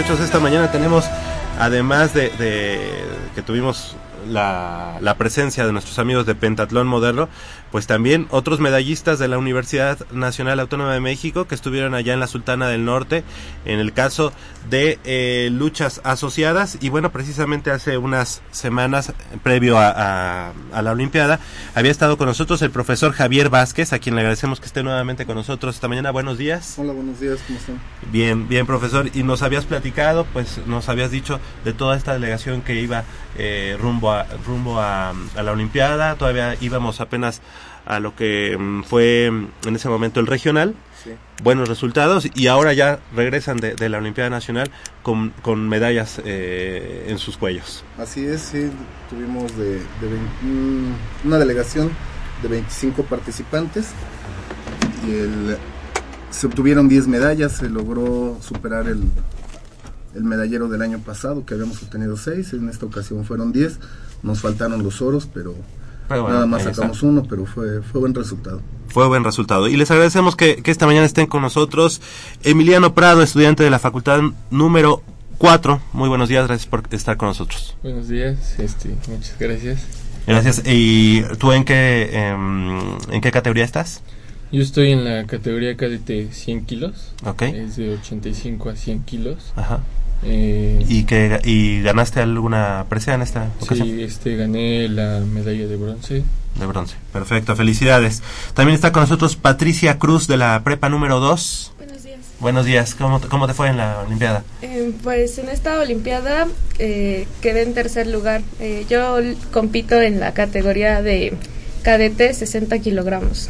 Muchachos, esta mañana tenemos, además de, que tuvimos la, la presencia de nuestros amigos de Pentatlón Moderno, pues también otros medallistas de la Universidad Nacional Autónoma de México que estuvieron allá en la Sultana del Norte, en el caso de eh, luchas asociadas. Y bueno, precisamente hace unas semanas, previo a, a- a la Olimpiada, había estado con nosotros el profesor Javier Vázquez, a quien le agradecemos que esté nuevamente con nosotros esta mañana. Buenos días. Hola, buenos días, ¿cómo están? Bien, bien, profesor. Y nos habías platicado, pues nos habías dicho de toda esta delegación que iba eh, rumbo, a, rumbo a, a la Olimpiada. Todavía íbamos apenas a lo que mm, fue mm, en ese momento el regional. Sí. Buenos resultados y ahora ya regresan de, de la Olimpiada Nacional con, con medallas eh, en sus cuellos. Así es, sí, tuvimos de, una delegación de 25 participantes y el- se obtuvieron 10 medallas, se logró superar el, el medallero del año pasado, que habíamos obtenido 6, en esta ocasión fueron 10, nos faltaron los oros, pero, Pero bueno, nada más está. sacamos uno, pero fue, fue buen resultado. Fue buen resultado. Y les agradecemos que, que esta mañana estén con nosotros. Emiliano Prado, estudiante de la facultad número 4. Muy buenos días, gracias por estar con nosotros. Buenos días, este, muchas gracias. Gracias. ¿Y tú en qué, em, en qué categoría estás? Yo estoy en la categoría cadete 100 kilos. Ok. Es de 85 a 100 kilos. Ajá. Eh, ¿Y, que, ¿Y ganaste alguna presea en esta ocasión? sí, este, gané la medalla de bronce. De bronce. Perfecto, felicidades. También está con nosotros Patricia Cruz de la prepa número 2. Buenos días. Buenos días. ¿Cómo, te- cómo te fue en la Olimpiada? Eh, pues en esta Olimpiada eh, quedé en tercer lugar. Eh, yo compito en la categoría de cadete 60 kilogramos.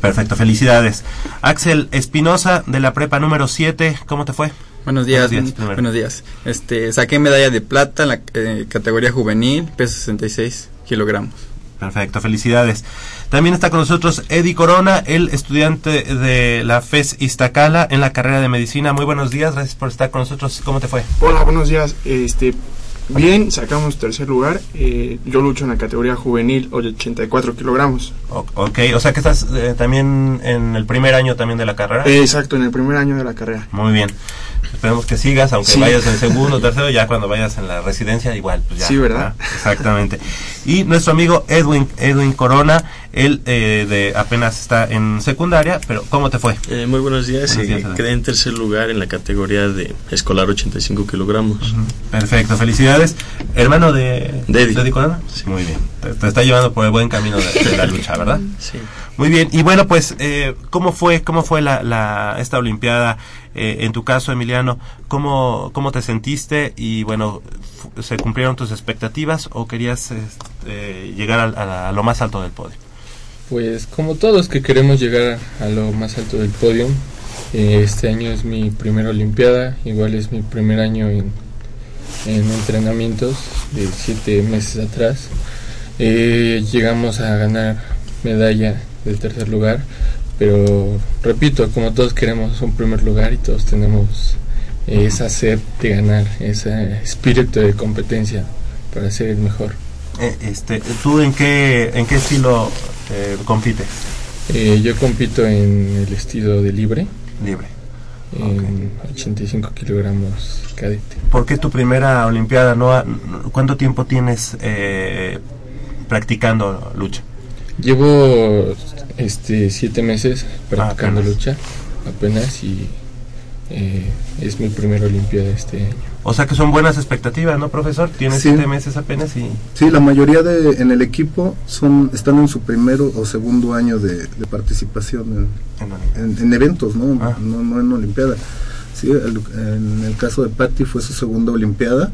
Perfecto, felicidades. Axel Espinosa de la prepa número 7, ¿cómo te fue? Buenos días, Buenos días, buenos días. Este, saqué medalla de plata en la eh, categoría juvenil, peso 66 kilogramos. Perfecto, felicidades. También está con nosotros Eddie Corona, el estudiante de la FES Iztacala en la carrera de medicina. Muy buenos días, gracias por estar con nosotros. ¿Cómo te fue? Hola, buenos días. Este, bien, sacamos tercer lugar. Eh, yo lucho en la categoría juvenil, 84 kilogramos. Ok, o sea que estás eh, también en el primer año también de la carrera. Eh, exacto, en el primer año de la carrera. Muy bien. Esperemos que sigas, aunque Sí. vayas en segundo, tercero, ya cuando vayas en la residencia, igual. Pues ya, Sí, ¿verdad? Exactamente. Y nuestro amigo Edwin, Edwin Corona, él eh, de apenas está en secundaria, pero ¿cómo te fue? Eh, muy buenos días. Buenos eh, días, quedé en tercer lugar en la categoría de escolar 85 kilogramos. Perfecto, felicidades. Hermano de, De Eddie. Eddie Corona? Muy bien. Te, te está llevando por el buen camino de, de la lucha, ¿verdad? Sí. Muy bien. Y bueno, pues, eh, ¿cómo fue, cómo fue la, la, esta Olimpiada? Eh, en tu caso, Emiliano, ¿cómo, ¿cómo te sentiste? Y bueno, ¿se cumplieron tus expectativas o querías este, llegar al- a, a lo más alto del podio? Pues como todos que queremos llegar a lo más alto del podio, eh, este año es mi primera Olimpiada, igual es mi primer año en, en entrenamientos de siete meses atrás. Eh, llegamos a ganar medalla del tercer lugar, pero repito, como todos queremos un primer lugar y todos tenemos eh, esa sed de ganar, ese espíritu de competencia para ser el mejor. Eh, este, ¿Tú en qué, en qué estilo eh, compites? Eh, yo compito en el estilo de libre. Libre. En 85 kilogramos cadete. ¿Por qué tu primera Olimpiada? No, ha- ¿Cuánto tiempo tienes eh, practicando lucha? Llevo este siete meses practicando apenas. lucha apenas y eh, es mi primera Olimpiada este año. O sea que son buenas expectativas, ¿no, profesor? Tienes Sí. siete meses apenas y... Sí, la mayoría de, en el equipo son están en su primero o segundo año de, de participación en, en- en eventos, ¿no? no, no en Olimpiada. Sí, el- en el caso de Patty fue su segunda Olimpiada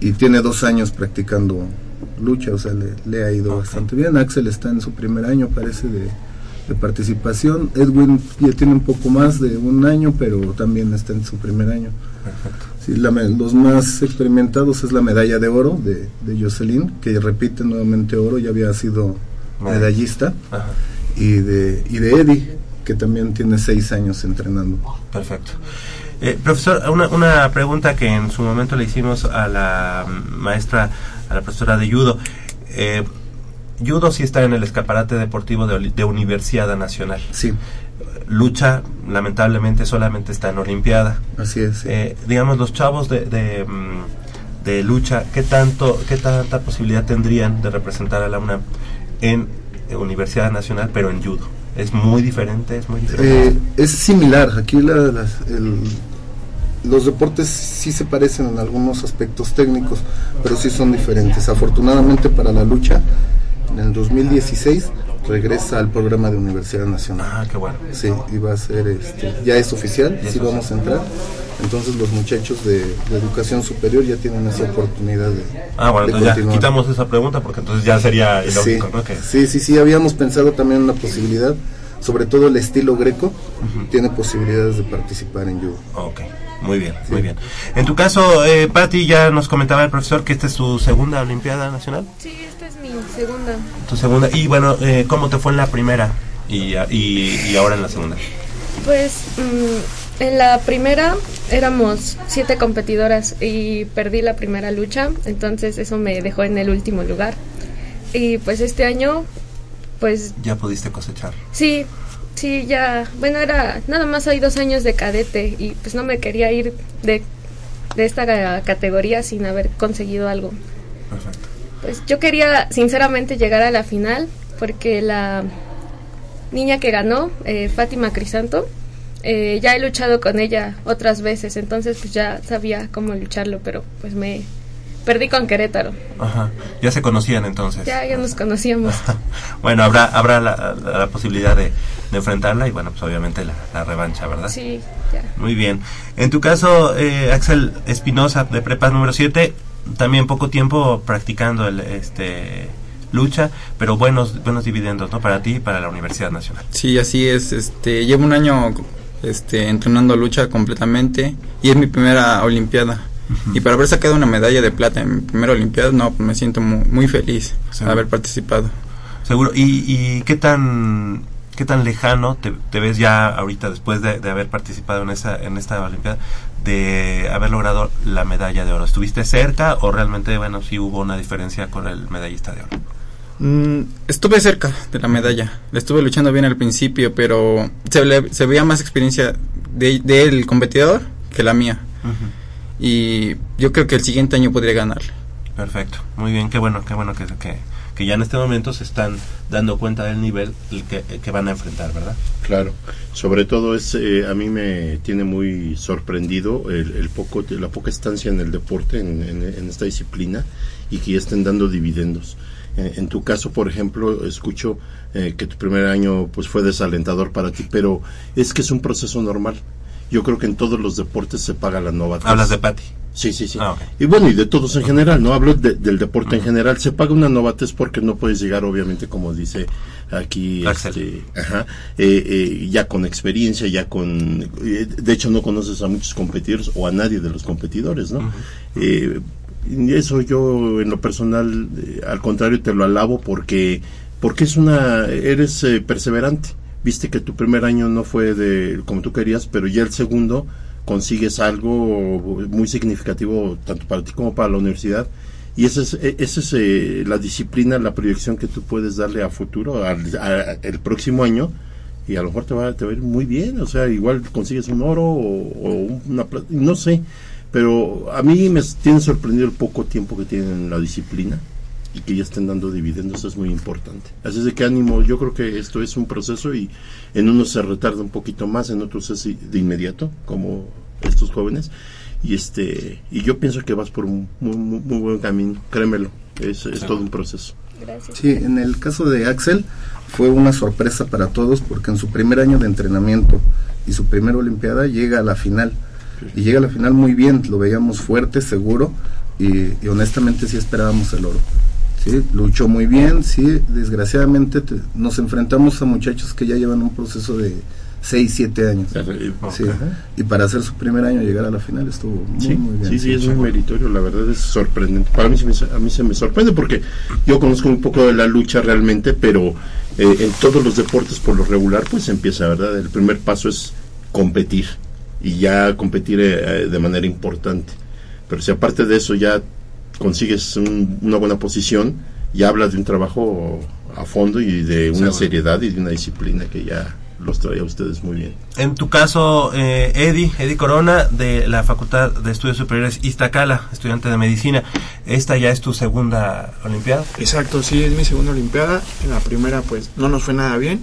y tiene dos años practicando lucha, o sea, le, le ha ido bastante bien. Axel está en su primer año, parece, de, de participación. Edwin ya tiene un poco más de un año, pero también está en su primer año. Sí, la los más experimentados es la medalla de oro de, de Jocelyn, que repite nuevamente oro, ya había sido medallista, y de, y de Eddie, que también tiene seis años entrenando. Perfecto. Eh, profesor, una, una pregunta que en su momento le hicimos a la maestra, a la profesora de judo. Eh, judo sí está en el escaparate deportivo de Universidad Nacional. Sí. Lucha lamentablemente solamente está en Olimpiada. Así es. Eh, digamos, los chavos de, de, mm, de lucha, ¿qué, tanto, ¿qué tanta posibilidad tendrían de representar a la UNAM en eh, Universidad Nacional, pero en judo? ¿Es muy diferente? ¿Es muy diferente? Eh, es similar. Aquí la- el- los deportes sí se parecen en algunos aspectos técnicos, pero sí son diferentes. Afortunadamente para la lucha, en el 2016 regresa al programa de Universidad Nacional. Ah, qué bueno. Sí, y va a ser, este, ya es oficial, Ya sí vamos a entrar. Entonces los muchachos de, de educación superior ya tienen esa oportunidad de, Ah, bueno, de entonces ya continuar. quitamos esa pregunta porque entonces ya sería ilógico, sí, ¿no? Que, sí, sí, sí, habíamos pensado también en la posibilidad, sobre todo el estilo greco, tiene posibilidades de participar en judo. Ok, muy bien, muy bien. En tu caso, eh, Patti, ya nos comentaba el profesor que esta es tu segunda Olimpiada Nacional. Sí, esta es mi segunda. Tu segunda. Y bueno, eh, ¿cómo te fue en la primera y, y, y ahora en la segunda? Pues mm, en la primera éramos siete competidoras y perdí la primera lucha, entonces eso me dejó en el último lugar. Y pues este año, pues Ya pudiste cosechar. sí, sí, ya, bueno, era, nada más hay dos años de cadete y pues no me quería ir de, de esta ca- categoría sin haber conseguido algo. Perfecto. Pues yo quería sinceramente llegar a la final porque la niña que ganó, eh, Fátima Crisanto, eh, ya he luchado con ella otras veces, entonces pues ya sabía cómo lucharlo, pero pues me perdí con Querétaro. Ajá. Ya se conocían entonces. Ya, ya nos conocíamos. Bueno, habrá habrá la, la- la posibilidad de, de enfrentarla y bueno, pues obviamente la, la revancha, ¿verdad? Sí, ya. Muy bien. En tu caso, eh, Axel Espinosa, de prepa número 7, también poco tiempo practicando el este lucha, pero buenos buenos dividendos, ¿no? Para ti y para la Universidad Nacional. Sí, así es. Este, llevo un año este, entrenando lucha completamente y es mi primera Olimpiada. Y para haber sacado una medalla de plata en mi primera Olimpiada, no, me siento muy, muy feliz de haber participado. Seguro. ¿Y, y qué tan qué tan lejano te, te ves ya ahorita después de, de haber participado en esa en esta Olimpiada de haber logrado la medalla de oro? ¿Estuviste cerca o realmente bueno sí hubo una diferencia con el medallista de oro? Mm, estuve cerca de la medalla. Le estuve luchando bien al principio, pero se, le- se veía más experiencia de- competidor que la mía. Y yo creo que el siguiente año podría ganarle. Perfecto, muy bien, qué bueno, qué bueno que, que, que ya en este momento se están dando cuenta del nivel el que, que van a enfrentar, ¿verdad? Claro, sobre todo es eh, a mí me tiene muy sorprendido el, el poco la poca estancia en el deporte en, en- en esta disciplina y que ya estén dando dividendos. En, en tu caso, por ejemplo, escucho eh, que tu primer año pues fue desalentador para ti, pero es que es un proceso normal. Yo creo que en todos los deportes se paga la novatez. Hablas de Patti. Sí, sí, sí. Ah. Y bueno, y de todos en general, no hablo de- del deporte en general. Se paga una novatez porque no puedes llegar, obviamente, como dice aquí, este, ajá, eh, eh, ya con experiencia, ya con. eh, de hecho, no conoces a muchos competidores o a nadie de los competidores, ¿no? Y eso yo, en lo personal, al contrario, te lo alabo porque, porque es una. Eres eh, perseverante. Viste que tu primer año no fue de como tú querías, pero ya el segundo consigues algo muy significativo tanto para ti como para la universidad. Y esa es, e- esa es eh, la disciplina, la proyección que tú puedes darle a futuro, al el próximo año y a lo mejor te va, a ir muy bien, o sea, igual consigues un oro o, o una plata, no sé, pero a mí me tiene sorprendido el poco tiempo que tienen la disciplina y que ya estén dando dividendos, eso es muy importante. Así es de que ánimo, yo creo que esto es un proceso y en unos se retarda un poquito más, en otros es de inmediato, como estos jóvenes. Y este y yo pienso que vas por un muy, muy, muy buen camino, créemelo, es, es todo un proceso. Gracias. Sí, en el caso de Axel fue una sorpresa para todos porque en su primer año de entrenamiento y su primera Olimpiada llega a la final. Y llega a la final muy bien, lo veíamos fuerte, seguro y, y honestamente sí esperábamos el oro. Sí, luchó muy bien, sí, desgraciadamente te- nos enfrentamos a muchachos que ya llevan un proceso de 6, 7 años. Sí, y para hacer su primer año llegar a la final estuvo muy, Sí, muy bien. sí, sí, es muy meritorio, la verdad es sorprendente. Para mí, se me, a mí se me sorprende porque yo conozco un poco de la lucha realmente, pero eh, en todos los deportes por lo regular pues empieza, ¿verdad? El primer paso es competir y ya competir eh, de manera importante. Pero si aparte de eso ya consigues un- una buena posición, ya hablas de un trabajo a fondo y de una Seguro. seriedad y de una disciplina que ya los trae a ustedes muy bien. En tu caso, eh, Eddie, Eddie Corona, de la Facultad de Estudios Superiores Iztacala, estudiante de medicina, ¿esta ya es tu segunda Olimpiada? Exacto, sí, es mi segunda Olimpiada. En la primera, pues, no nos fue nada bien.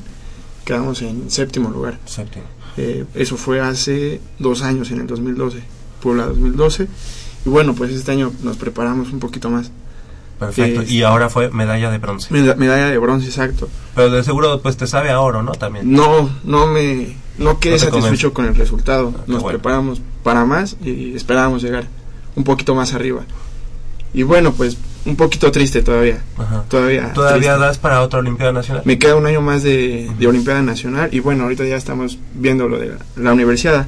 Quedamos en séptimo lugar. Séptimo. Eh, eso fue hace dos años, en el 2012, Puebla 2012. Y bueno, pues este año nos preparamos un poquito más. Perfecto. Y ahora fue medalla de bronce. Meda- medalla de bronce, exacto. Pero de seguro, pues te sabe a oro, ¿no? También. No, no me, no quedé No satisfecho convence. con el resultado. qué Nos bueno. preparamos para más y esperábamos llegar un poquito más arriba. Y bueno, pues un poquito triste todavía. Ajá. Todavía. ¿Todavía triste. das para otra Olimpiada Nacional? Me queda un año más de, de Olimpiada Nacional y bueno, ahorita ya estamos viendo lo de la, la universidad,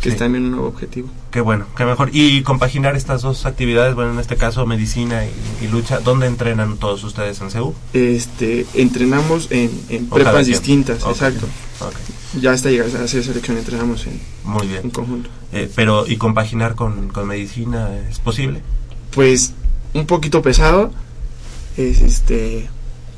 que Sí. es también un nuevo objetivo. Qué bueno, qué mejor. Y compaginar estas dos actividades, bueno, en este caso medicina y, y lucha, ¿dónde entrenan todos ustedes en CEU? Este, entrenamos en, en prepas distintas, Ok. exacto. Ok. Ya hasta llegar a hacer selección entrenamos en, Muy bien. en conjunto. Eh, pero, ¿y compaginar con, con medicina es posible? Pues un poquito pesado, es este,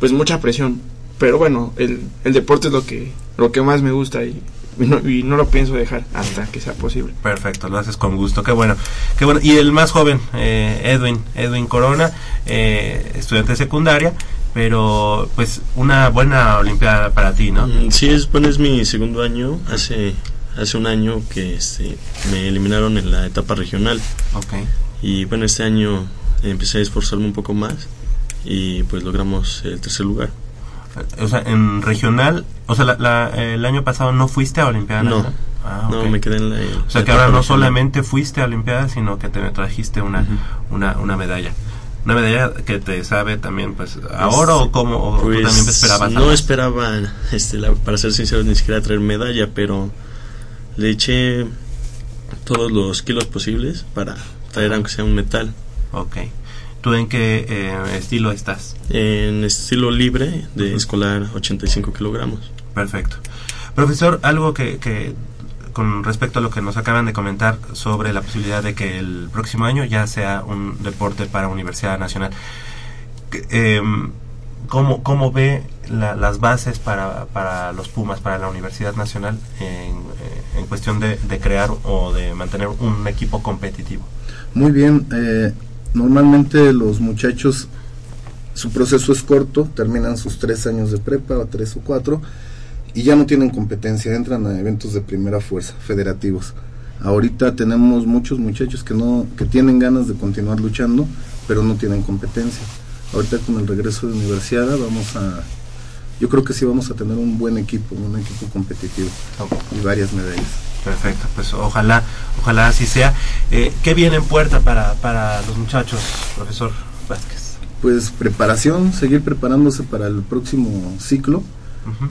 pues mucha presión. Pero bueno, el, el deporte es lo que, lo que más me gusta y, y no, y no lo pienso dejar hasta que sea posible. Perfecto, lo haces con gusto, qué bueno. Qué bueno. Y el más joven, eh, Edwin, Edwin Corona, eh, estudiante de secundaria, pero pues una buena Olimpiada para ti, ¿no? Mm, Sí, es, bueno, es mi segundo año. Hace, hace un año que este, me eliminaron en la etapa regional. Ok. Y bueno, este año empecé a esforzarme un poco más y pues logramos el tercer lugar. O sea, en regional, o sea, la- la- el año pasado no fuiste a Olimpiada No? Ah, no, me quedé en la... O sea, que ahora no solamente fuiste a Olimpiada, sino que te trajiste una, una, una medalla. Una medalla que te sabe también, pues, a oro o como, o tú Pues, también esperabas. No algo? esperaba, este, la- para ser sincero, ni siquiera traer medalla, pero le eché todos los kilos posibles para traer aunque sea un metal. Ok. ¿Tú en qué eh, estilo estás? En estilo libre de escolar 85 kilogramos. Perfecto. Profesor, algo que, que con respecto a lo que nos acaban de comentar sobre la posibilidad de que el próximo año ya sea un deporte para Universidad Nacional. Em, ¿cómo, ¿Cómo ve la- las bases para, para los Pumas, para la Universidad Nacional en, eh, en cuestión de, de crear o de mantener un equipo competitivo? Muy bien, eh, normalmente los muchachos, su proceso es corto, terminan sus tres años de prepa, o tres o cuatro, y ya no tienen competencia, entran a eventos de primera fuerza, federativos. Ahorita tenemos muchos muchachos que no que tienen ganas de continuar luchando, pero no tienen competencia. Ahorita con el regreso de universidad vamos a yo creo que sí vamos a tener un buen equipo, un equipo competitivo y varias medallas. Perfecto, pues ojalá, ojalá así sea. Eh, ¿Qué viene en puerta para, para los muchachos, profesor Vázquez? Pues preparación, seguir preparándose para el próximo ciclo.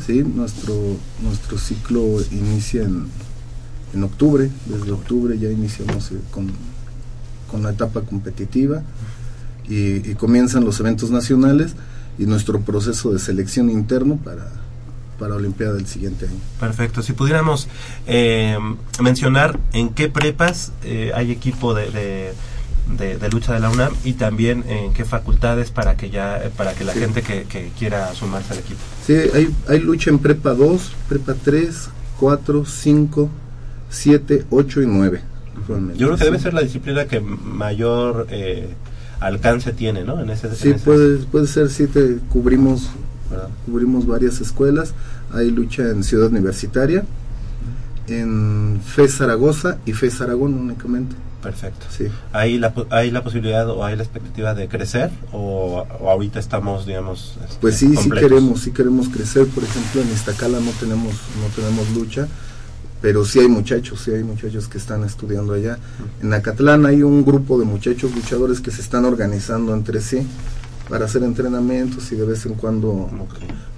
Sí, nuestro nuestro ciclo inicia en, en octubre. Desde octubre ya iniciamos eh, con, con la etapa competitiva y, y comienzan los eventos nacionales y nuestro proceso de selección interno para para Olimpiada del siguiente año. Perfecto. Si pudiéramos eh, mencionar en qué prepas eh, hay equipo de, de, de- de lucha de la UNAM y también en qué facultades para que ya para que la Sí. gente que, que quiera sumarse al equipo. Sí, hay, hay lucha en prepa 2, prepa 3, 4, 5, 7, 8 y 9. actualmente. Yo creo que debe ser la disciplina que mayor eh, alcance tiene, ¿no? En ese, en Sí, ese- puede, puede ser, sí, te cubrimos, ¿verdad? cubrimos varias escuelas. Hay lucha en Ciudad Universitaria, en FE Zaragoza y FE Aragón únicamente. Perfecto. Sí. ¿Hay la, ¿Hay la posibilidad o hay la expectativa de crecer o, o ahorita estamos, digamos, este, Pues sí, sí completos? queremos, sí queremos crecer. Por ejemplo, en Iztacala no tenemos, no tenemos lucha, pero sí hay muchachos, sí hay muchachos que están estudiando allá. En Acatlán hay un grupo de muchachos luchadores que se están organizando entre sí para hacer entrenamientos y de vez en cuando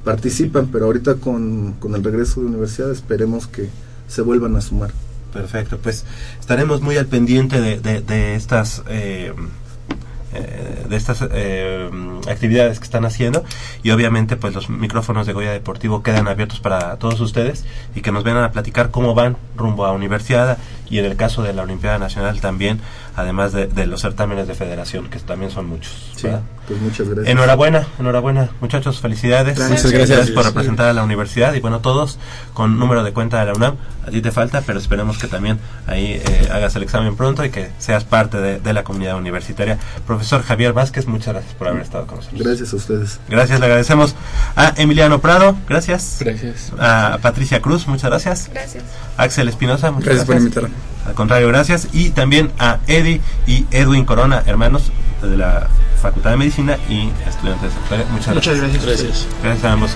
participan, pero ahorita con, con el regreso de universidad esperemos que se vuelvan a sumar. Perfecto, pues estaremos muy al pendiente de, de, de estas eh, eh, de estas eh, actividades que están haciendo y obviamente pues los micrófonos de Goya Deportivo quedan abiertos para todos ustedes y que nos vengan a platicar cómo van rumbo a Universidad y en el caso de la Olimpiada Nacional también, además de, de los certámenes de federación que también son muchos. Sí. Pues muchas gracias. Enhorabuena, enhorabuena, muchachos, felicidades. Gracias. Muchas gracias. por representar a la universidad y bueno, todos con número de cuenta de la UNAM. A ti te falta, pero esperemos que también ahí eh, hagas el examen pronto y que seas parte de, de la comunidad universitaria. Profesor Javier Vázquez, muchas gracias por haber estado con nosotros. Gracias a ustedes. Gracias, le agradecemos a Emiliano Prado, gracias. Gracias. A Patricia Cruz, muchas gracias. Gracias. Axel Espinosa, muchas Gracias por gracias. invitarme. Al contrario, gracias. Y también a Eddie y Edwin Corona, hermanos de la Facultad de Medicina y estudiantes. Muchas, Muchas gracias. gracias. Gracias a ambos.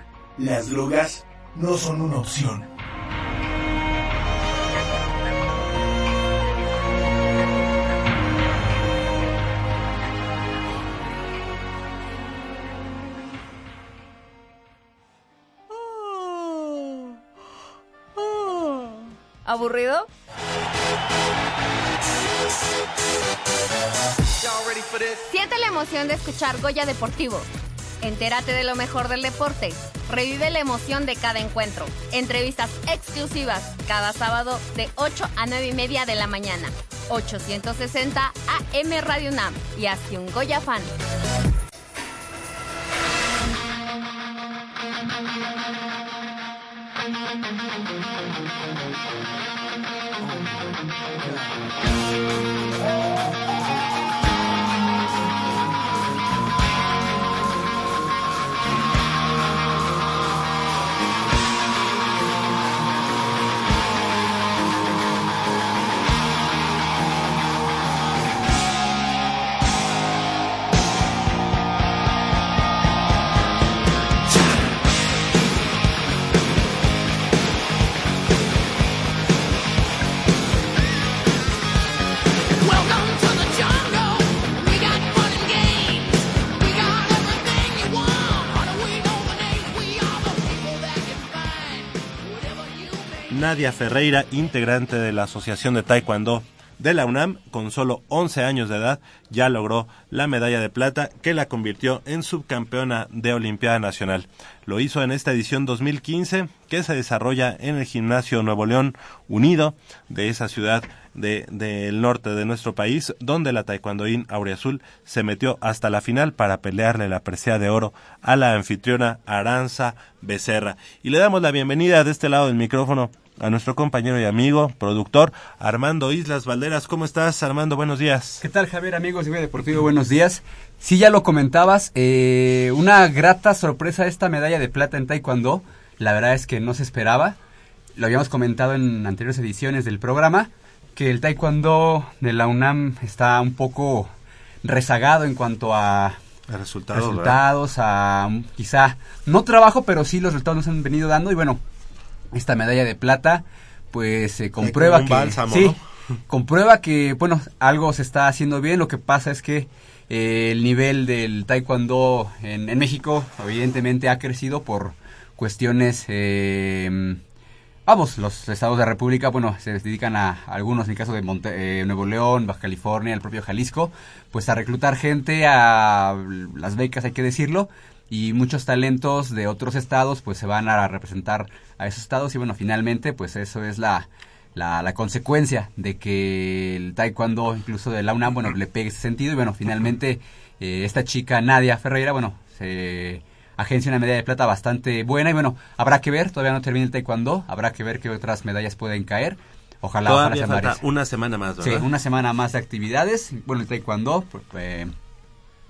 Las drogas no son una opción. ¿Aburrido? Siente la emoción de escuchar Goya Deportivo. Entérate de lo mejor del deporte. Revive la emoción de cada encuentro. Entrevistas exclusivas cada sábado de 8 a 9 y media de la mañana. 860 AM Radio UNAM y hazte un Goya fan. Nadia Ferreira, integrante de la Asociación de Taekwondo de la UNAM, con solo 11 años de edad, ya logró la medalla de plata que la convirtió en subcampeona de Olimpiada Nacional. Lo hizo en esta edición 2015 que se desarrolla en el Gimnasio Nuevo León Unido de esa ciudad de- del norte de nuestro país, donde la taekwondoín Aureazul se metió hasta la final para pelearle la presea de oro a la anfitriona Aranza Becerra. Y le damos la bienvenida de este lado del micrófono a nuestro compañero y amigo, productor Armando Islas Valderas. ¿Cómo estás, Armando? Buenos días. ¿Qué tal, Javier, amigos de Deportivo? Buenos días. Sí, ya lo comentabas, eh, una grata sorpresa esta medalla de plata en Taekwondo. La verdad es que no se esperaba. Lo habíamos comentado en anteriores ediciones del programa, que el Taekwondo de la UNAM está un poco rezagado en cuanto a resultados, resultados, a quizá no trabajo, pero sí los resultados nos han venido dando y bueno, esta medalla de plata pues se comprueba que bálsamo, sí, ¿no? comprueba que bueno, algo se está haciendo bien, lo que pasa es que eh, el nivel del taekwondo en, en México evidentemente ha crecido por cuestiones eh, Vamos, los estados de la República, bueno, se dedican a, algunos, en el caso de Monte- eh, Nuevo León, Baja California, el propio Jalisco, pues a reclutar gente, a las becas, hay que decirlo, y muchos talentos de otros estados, pues se van a representar a esos estados, y bueno, finalmente, pues eso es la, la, la consecuencia de que el taekwondo, incluso de la UNAM, bueno, le pegue ese sentido, y bueno, finalmente, eh, esta chica Nadia Ferreira, bueno, se agencia una medalla de plata bastante buena y bueno, habrá que ver, todavía no termina el taekwondo, habrá que ver qué otras medallas pueden caer. Ojalá Todavía ojalá se falta merece. una semana más, Sí, ¿verdad? una semana más de actividades. Bueno, el taekwondo, pues, eh,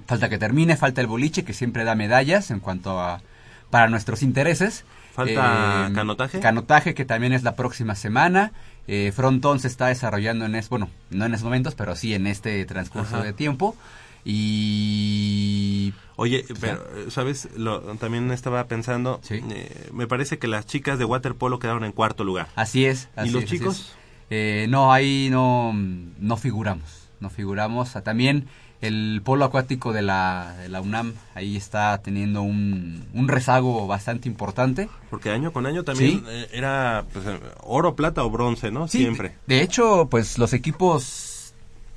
falta que termine, falta el boliche, que siempre da medallas en cuanto a para nuestros intereses. ¿Falta Eh, canotaje? Canotaje, que también es la próxima semana. Eh, frontón se está desarrollando en es, bueno, no en esos momentos, pero sí en este transcurso Ajá. de tiempo. Y Oye, Pues pero, ¿sabes? Lo, también estaba pensando, eh, me parece que las chicas de waterpolo quedaron en cuarto lugar. Así es. ¿Y así los es, así chicos? Eh, no, ahí no, no figuramos. No figuramos. Ah, También el polo acuático de la, de la UNAM ahí está teniendo un, un rezago bastante importante. Porque año con año también Sí. eh, era pues, eh, oro, plata o bronce, ¿no? Sí, Siempre. De hecho, pues los equipos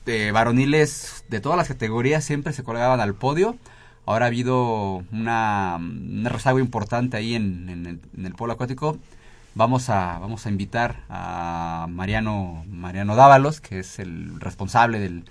eh, varoniles de todas las categorías siempre se colgaban al podio. Ahora ha habido una, un rezago importante ahí en, en el, en el polo acuático. Vamos a, vamos a invitar a Mariano, Mariano Dávalos, que es el responsable del,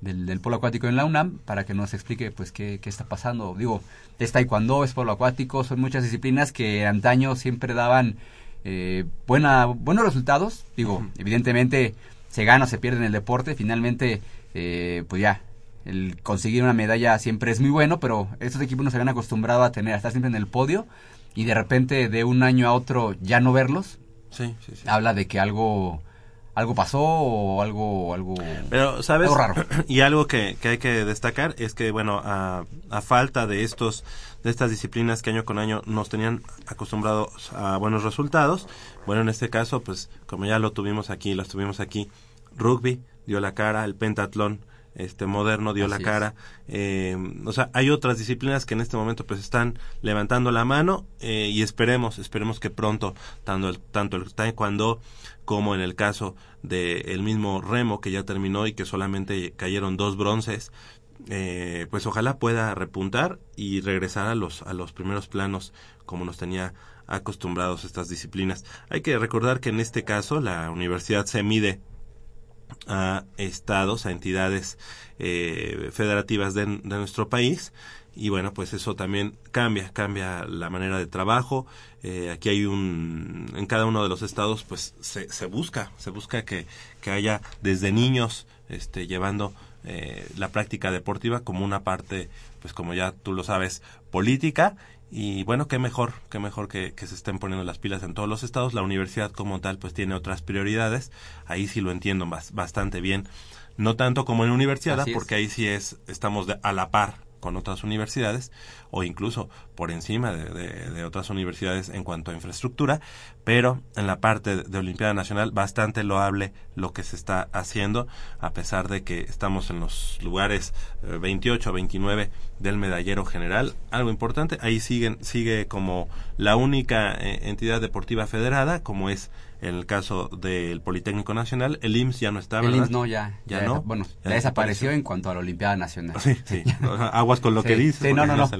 del, del polo acuático en la UNAM, para que nos explique pues qué, qué está pasando. Digo, es taekwondo, es polo acuático, son muchas disciplinas que antaño siempre daban eh, buena, buenos resultados. Digo, evidentemente se gana o se pierde en el deporte. Finalmente, eh, pues ya, el conseguir una medalla siempre es muy bueno, pero estos equipos no se habían acostumbrado a tener, a estar siempre en el podio y de repente de un año a otro ya no verlos. Sí, sí, sí. Habla de que algo algo pasó o algo algo Pero, ¿sabes? algo raro. Y algo que, que hay que destacar es que, bueno, a, a falta de estos de estas disciplinas que año con año nos tenían acostumbrados a buenos resultados, bueno, en este caso, pues, como ya lo tuvimos aquí, lo tuvimos aquí, rugby dio la cara, el pentatlón este moderno dio la cara. eh, o sea hay otras disciplinas que en este momento pues están levantando la mano eh, y esperemos esperemos que pronto tanto el tanto el taekwondo como en el caso del el mismo remo que ya terminó y que solamente cayeron dos bronces eh, pues ojalá pueda repuntar y regresar a los a los primeros planos como nos tenía acostumbrados estas disciplinas. Hay que recordar que en este caso la universidad se mide a estados, a entidades eh, federativas de, de nuestro país y bueno, pues eso también cambia, cambia la manera de trabajo. Eh, aquí hay un, en cada uno de los estados, pues se, se busca, se busca que, que haya desde niños, este, llevando eh, la práctica deportiva como una parte, pues como ya tú lo sabes, política. Y bueno, qué mejor, qué mejor que, que se estén poniendo las pilas en todos los estados. La universidad como tal, pues tiene otras prioridades. Ahí sí lo entiendo bas- bastante bien. No tanto como en universidad, Así es. porque ahí sí es, estamos de- a la par con otras universidades o incluso por encima de, de- otras universidades en cuanto a infraestructura, pero en la parte de, Olimpiada Nacional bastante loable lo que se está haciendo, a pesar de que estamos en los lugares eh, 28 29 del medallero general. Algo importante, ahí siguen, sigue como la única eh, entidad deportiva federada, como es en el caso del Politécnico Nacional, el IMSS ya no está, El ¿verdad? IMSS no, ya, ya, ya no. bueno, Ya ya desapareció en cuanto a la Olimpiada Nacional. Sí, sí. Aguas con lo Sí, que dices. sí, no, no, no.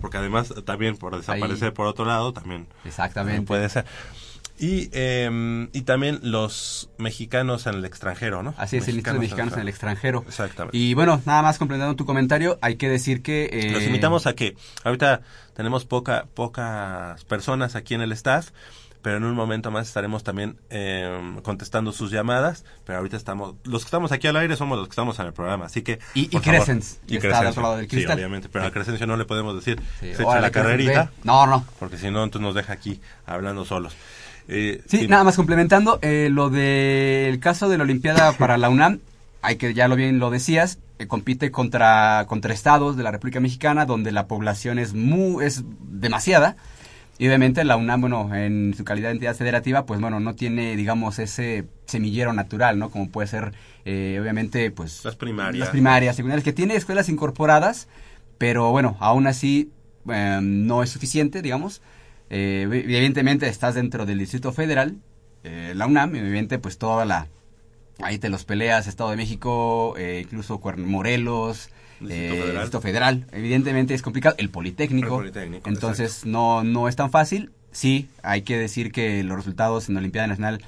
Porque además también por desaparecer Ahí- por otro lado también. Exactamente. Puede ser. Y, eh, y también los mexicanos en el extranjero, ¿no? Así es, el Instituto de Mexicanos en el extranjero. Exactamente. Y bueno, nada más complementando tu comentario, hay que decir que... eh, Los invitamos a que ahorita tenemos poca, pocas personas aquí en el staff, pero en un momento más estaremos también eh, contestando sus llamadas, pero ahorita estamos, los que estamos aquí al aire somos los que estamos en el programa, así que... Y- y Crescens, y está al otro lado del Sí, cristal. obviamente, pero a Crescencio no le podemos decir, Sí, se echa la carrerita. No, no. Porque si no, entonces nos deja aquí hablando solos. Eh, Sí, nada más complementando, eh, lo del caso de la Olimpiada para la UNAM, hay que, ya lo bien lo decías, eh, compite contra, contra estados de la República Mexicana donde la población es muy, es demasiada. Y obviamente la UNAM, bueno, en su calidad de entidad federativa, pues bueno, no tiene, digamos, ese semillero natural, ¿no? Como puede ser, eh, obviamente, pues... Las primarias. Las primarias, secundarias, que tiene escuelas incorporadas, pero bueno, aún así eh, no es suficiente, digamos. Eh, evidentemente estás dentro del Distrito Federal, eh, la UNAM, y obviamente pues toda la... Ahí te los peleas, Estado de México, eh, incluso Morelos, Distrito eh, Federal. Distrito Federal. Evidentemente es complicado. El Politécnico. El Politécnico, Entonces no, no es tan fácil. Sí, hay que decir que los resultados en la Olimpiada Nacional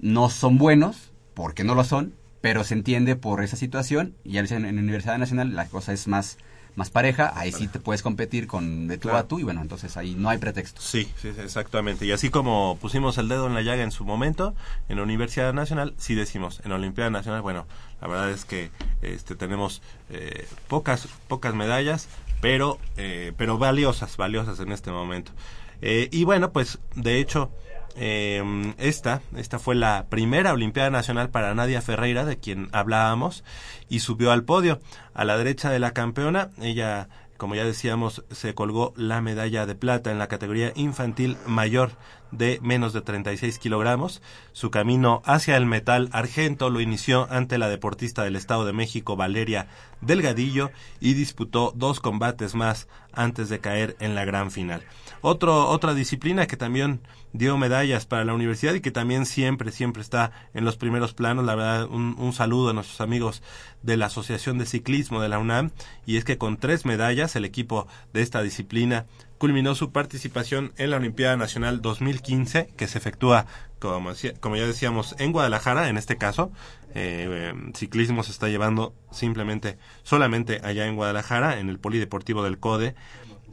no son buenos, porque no lo son, pero se entiende por esa situación y en, en Universidad Nacional la cosa es más, más pareja, ahí sí te puedes competir con de tú a tú y bueno, entonces ahí no hay pretexto. Sí, sí, exactamente. Y así como pusimos el dedo en la llaga en su momento, en la Universidad Nacional, sí decimos, en la Olimpiada Nacional, bueno, la verdad es que este, tenemos eh, pocas, pocas medallas, pero, eh, pero valiosas, valiosas en este momento. Eh, y bueno, pues de hecho, eh, esta, esta fue la primera Olimpiada Nacional para Nadia Ferreira, de quien hablábamos, y subió al podio. A la derecha de la campeona, ella, como ya decíamos, se colgó la medalla de plata en la categoría infantil mayor de menos de 36 kilogramos. Su camino hacia el metal argento lo inició ante la deportista del Estado de México, Valeria Delgadillo, y disputó dos combates más antes de caer en la gran final. Otro, otra disciplina que también dio medallas para la universidad y que también siempre, siempre está en los primeros planos. La verdad, un, un, saludo a nuestros amigos de la Asociación de Ciclismo de la UNAM. Y es que con tres medallas, el equipo de esta disciplina culminó su participación en la Olimpiada Nacional 2015, que se efectúa, como, como ya decíamos, en Guadalajara, en este caso. Eh, eh, ciclismo se está llevando simplemente, solamente allá en Guadalajara, en el Polideportivo del CODE.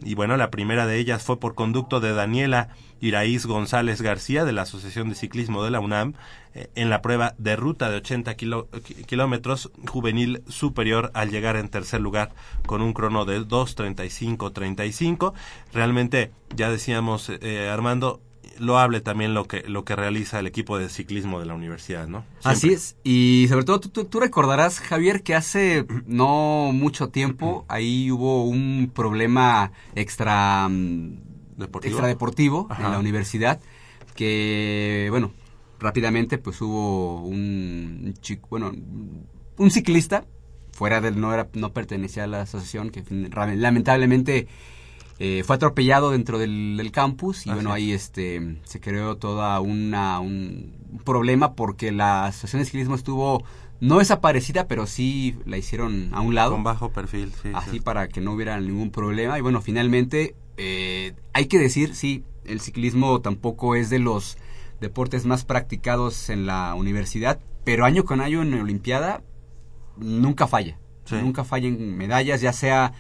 Y bueno, la primera de ellas fue por conducto de Daniela Iraíz González García de la Asociación de Ciclismo de la UNAM eh, en la prueba de ruta de 80 kilo, kilómetros juvenil superior al llegar en tercer lugar con un crono de 2.35.35. Realmente, ya decíamos, eh, Armando, loable también lo que lo que realiza el equipo de ciclismo de la universidad, ¿no? Siempre. Así es, y sobre todo tú, tú, tú, recordarás, Javier, que hace no mucho tiempo ahí hubo un problema extra deportivo, extra deportivo en la universidad que, bueno, rápidamente pues hubo un chico, bueno, un ciclista fuera del no era no pertenecía a la asociación que lamentablemente eh, fue atropellado dentro del, del campus y Así bueno ahí este se creó toda una un problema porque la asociación de ciclismo estuvo no desaparecida pero sí la hicieron a un lado Con bajo perfil, sí. así sí. para que no hubiera ningún problema y bueno finalmente eh, hay que decir sí el ciclismo tampoco es de los deportes más practicados en la universidad pero año con año en la olimpiada nunca falla Sí. nunca falla en medallas ya sea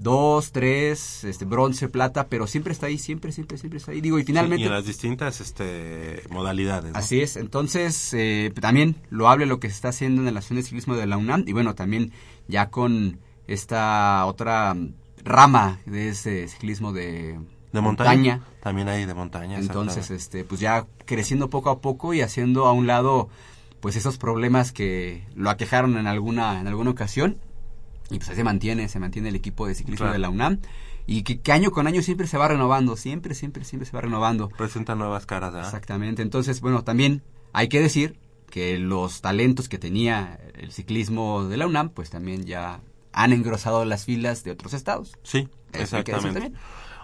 dos, tres, este, bronce, plata, pero siempre está ahí, siempre, siempre, siempre está ahí. Digo, y finalmente... Sí, y en las distintas este, modalidades. ¿no? Así es, entonces eh, también lo hable lo que se está haciendo en la Asociación de Ciclismo de la UNAM y bueno, también ya con esta otra rama de ese ciclismo de, De montaña. También hay de montaña. Entonces, este, pues ya creciendo poco a poco y haciendo a un lado pues esos problemas que lo aquejaron en alguna en alguna ocasión y pues ahí se mantiene, se mantiene el equipo de ciclismo Claro. de la UNAM y que, que año con año siempre se va renovando, siempre, siempre, siempre se va renovando. Presenta nuevas caras. Exactamente. Entonces, bueno, también hay que decir que los talentos que tenía el ciclismo de la UNAM, pues también ya han engrosado las filas de otros estados. Sí, Eso hay que decir exactamente. también.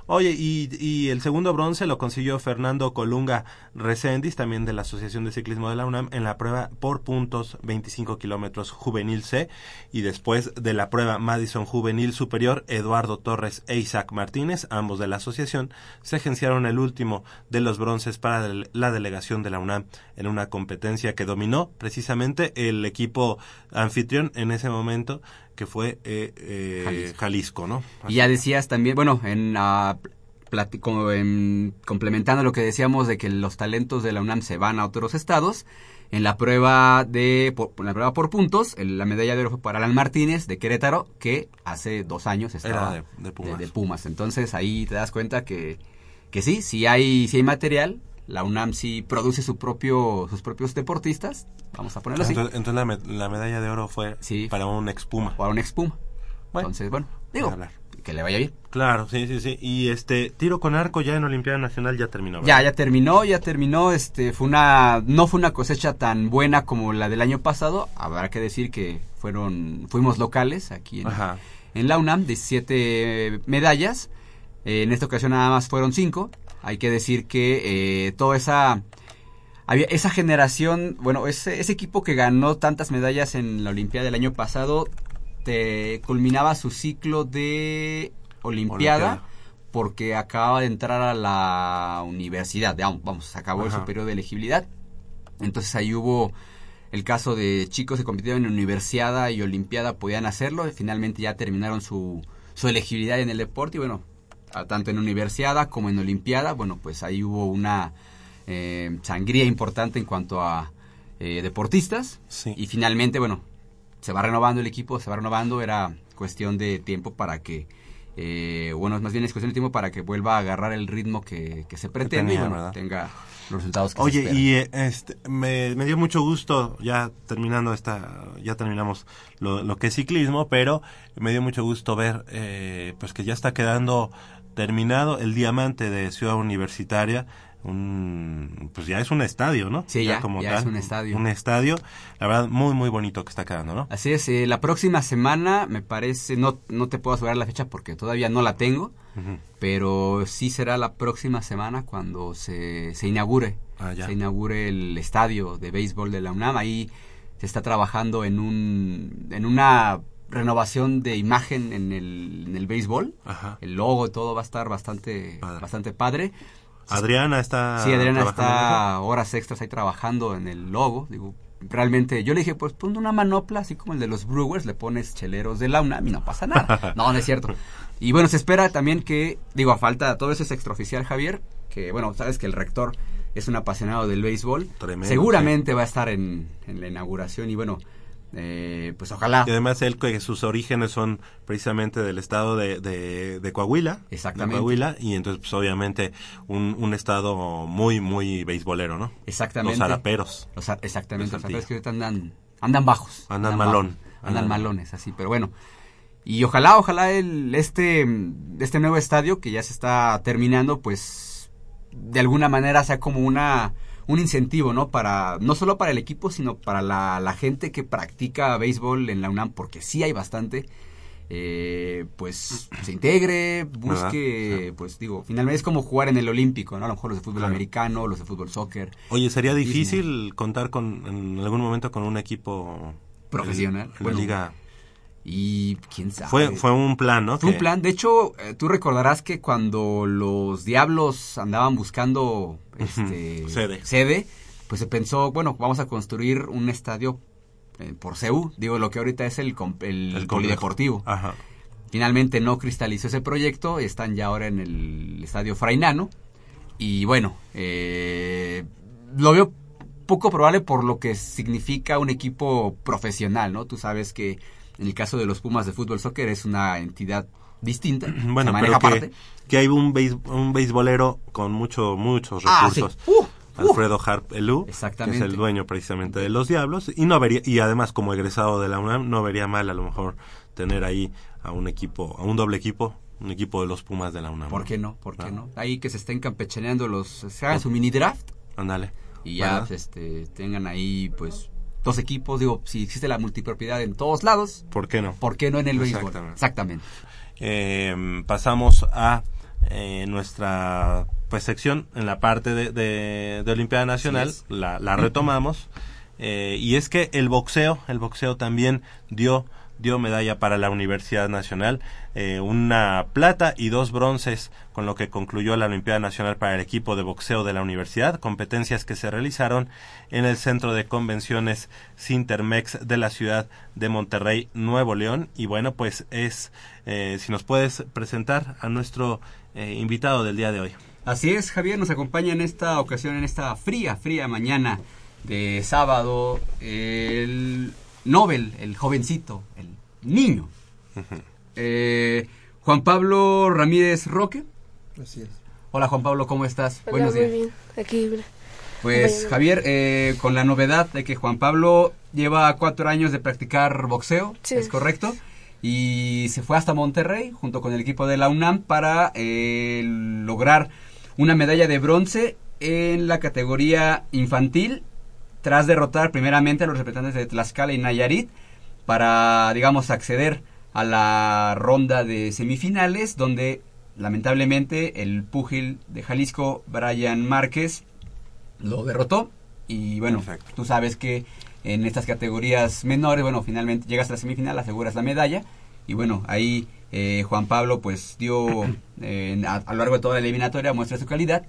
Oye, y, y el segundo bronce lo consiguió Fernando Colunga Recendis, también de la Asociación de Ciclismo de la UNAM, en la prueba por puntos 25 kilómetros juvenil C. Y después de la prueba Madison Juvenil Superior, Eduardo Torres e Isaac Martínez, ambos de la asociación, se agenciaron el último de los bronces para la delegación de la UNAM en una competencia que dominó precisamente el equipo anfitrión en ese momento, que fue eh, eh, Jalisco. Jalisco, ¿no? Y ya decías también, bueno, en, como en- complementando lo que decíamos de que los talentos de la UNAM se van a otros estados, en la prueba de por, la prueba por puntos, el- la medalla de oro fue para Alan Martínez de Querétaro, que hace dos años estaba Era de- de Pumas. de Pumas. Entonces ahí te das cuenta que, que sí, si hay, si hay material, la UNAM sí produce su propio, sus propios deportistas, vamos a ponerlo así. Entonces, entonces la, me- la medalla de oro fue para un expuma. Para un expuma. Entonces, bueno, digo, que le vaya bien. Claro, sí, sí, sí. Y este tiro con arco ya en Olimpiada Nacional ya terminó. Ya, ya terminó, ya terminó, este, fue una, no fue una cosecha tan buena como la del año pasado, habrá que decir que fueron, fuimos locales aquí en, Ajá. en la UNAM, 17 medallas, Eh, en esta ocasión nada más fueron 5, hay que decir que eh, toda esa, había esa generación, bueno, ese, ese equipo que ganó tantas medallas en la Olimpiada del año pasado, te culminaba su ciclo de Olimpiada Olimpiada. porque acababa de entrar a la universidad, digamos, vamos, se acabó Ajá. el periodo de elegibilidad. Entonces ahí hubo el caso de chicos que compitieron en universidad y olimpiada podían hacerlo, y finalmente ya terminaron su, su elegibilidad en el deporte y bueno, tanto en universidad como en olimpiada, bueno, pues ahí hubo una eh, sangría importante en cuanto a eh, deportistas. Y finalmente, bueno, se va renovando el equipo, se va renovando, era cuestión de tiempo para que eh, bueno, más bien es cuestión de tiempo para que vuelva a agarrar el ritmo que, se pretende y bueno, tenga los resultados que Oye, se y este, me, dio mucho gusto, ya terminando esta, ya terminamos lo, que es ciclismo, pero me dio mucho gusto ver eh, pues que ya está quedando terminado el diamante de Ciudad Universitaria, un pues ya es un estadio, ¿no? Sí, ya, como es un estadio. Un estadio, la verdad muy muy bonito que está quedando, ¿no? Así es, eh, la próxima semana me parece, no, no te puedo asegurar la fecha porque todavía no la tengo, pero sí será la próxima semana cuando se, se inaugure, ah, se inaugure el estadio de béisbol de la UNAM, ahí se está trabajando en un, en una renovación de imagen en el, en el béisbol, el logo y todo va a estar bastante bastante padre Adriana está. Sí, Adriana está horas extras ahí trabajando en el logo. Digo, realmente, yo le dije, pues ponte una manopla, así como el de los Brewers, le pones cheleros de la UNAM y no pasa nada. no, no es cierto. Y bueno, se espera también que, digo, a falta, todo eso es extraoficial, Javier, que bueno, sabes que el rector es un apasionado del béisbol. Seguramente va a estar en, en la inauguración y bueno, eh, pues ojalá. Y además él que sus orígenes son precisamente del estado de, de, Coahuila. Exactamente. Coahuila, y entonces pues obviamente un, un estado muy, muy beisbolero, ¿no? Exactamente. Los araperos. exactamente, los araperos que ahorita andan, andan bajos. Andan, malón. andan, malones, así, pero bueno. Y ojalá, ojalá el, este, este nuevo estadio que ya se está terminando, pues de alguna manera sea como una un incentivo, ¿no? Para, no solo para el equipo, sino para la, gente que practica béisbol en la UNAM, porque sí hay bastante. Eh, pues se integre, busque, pues digo, finalmente es como jugar en el olímpico, ¿no? A lo mejor los de fútbol americano, los de fútbol soccer. Oye, sería difícil contar con en algún momento con un equipo profesional, en, la liga y quién sabe. Fue, fue un plan, ¿no? Fue un plan. De hecho, eh, tú recordarás que cuando los Diablos andaban buscando este, sede. sede, pues se pensó, bueno, vamos a construir un estadio eh, por CEU. Digo, lo que ahorita es el, el, polideportivo. Ajá. Finalmente no cristalizó ese proyecto. Están ya ahora en el estadio Frainano. Y bueno, eh, lo veo poco probable por lo que significa un equipo profesional, ¿no? Tú sabes que en el caso de los Pumas de fútbol soccer es una entidad distinta. Bueno, pero que, que, hay un, un beisbolero con mucho, muchos ah, recursos. Uh, uh. Alfredo Harp Elú, que es el dueño precisamente de los Diablos, y no vería, y además como egresado de la UNAM, no vería mal a lo mejor tener ahí a un equipo, a un doble equipo, un equipo de los Pumas de la UNAM. ¿Por qué no? ¿Por qué no? Ahí que se estén campechaneando los, se hagan su mini draft. Ándale. Y ya, este, tengan ahí, pues, dos equipos, digo, si existe la multipropiedad en todos lados, ¿por qué no? ¿Por qué no en el béisbol? Exactamente. Em, pasamos a eh, nuestra pues sección en la parte de, de, Olimpiada Nacional, la, la, retomamos, eh, y es que el boxeo, el boxeo también dio dio medalla para la Universidad Nacional, eh, una plata y dos bronces, con lo que concluyó la Olimpiada Nacional para el equipo de boxeo de la universidad, competencias que se realizaron en el Centro de Convenciones Sintermex de la ciudad de Monterrey, Nuevo León. Y bueno, pues es, eh, si nos puedes presentar a nuestro eh, invitado del día de hoy. Así es, Javier, nos acompaña en esta ocasión, en esta fría, fría mañana de sábado, el Nobel, el jovencito, el niño. Eh, Juan Pablo Ramírez Roque. Así es. Hola Juan Pablo, ¿cómo estás? Buenos días. Muy bien, aquí. Pues Javier, eh, con la novedad de que Juan Pablo lleva cuatro años de practicar boxeo, ¿es correcto? Y se fue hasta Monterrey junto con el equipo de la UNAM para eh, lograr una medalla de bronce en la categoría infantil tras derrotar primeramente a los representantes de Tlaxcala y Nayarit para, digamos, acceder a la ronda de semifinales, donde lamentablemente el púgil de Jalisco, Brian Márquez, lo derrotó. Y bueno, tú sabes que en estas categorías menores, bueno, finalmente llegas a la semifinal, aseguras la medalla. Y bueno, ahí eh, Juan Pablo pues dio eh, a, a, lo largo de toda la eliminatoria muestra su calidad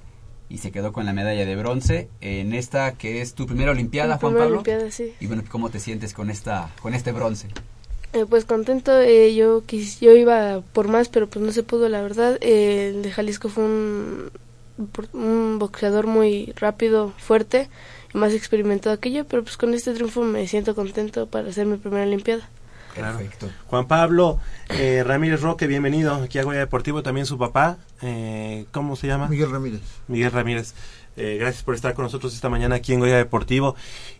y se quedó con la medalla de bronce en esta que es tu primera olimpiada, Juan Pablo. Olimpiada, sí. Y bueno, ¿cómo te sientes con esta con este bronce? Eh, pues contento, eh, yo quis, yo iba por más, pero pues no se pudo, la verdad. Eh, el de Jalisco fue un, un boxeador muy rápido, fuerte y más experimentado que yo, pero pues con este triunfo me siento contento para hacer mi primera Olimpiada. Perfecto. Juan Pablo eh, Ramírez Roque, bienvenido aquí a Goya Deportivo, también su papá, eh, ¿cómo se llama? Miguel Ramírez. Miguel Ramírez. Eh, gracias por estar con nosotros esta mañana aquí en Goya Deportivo.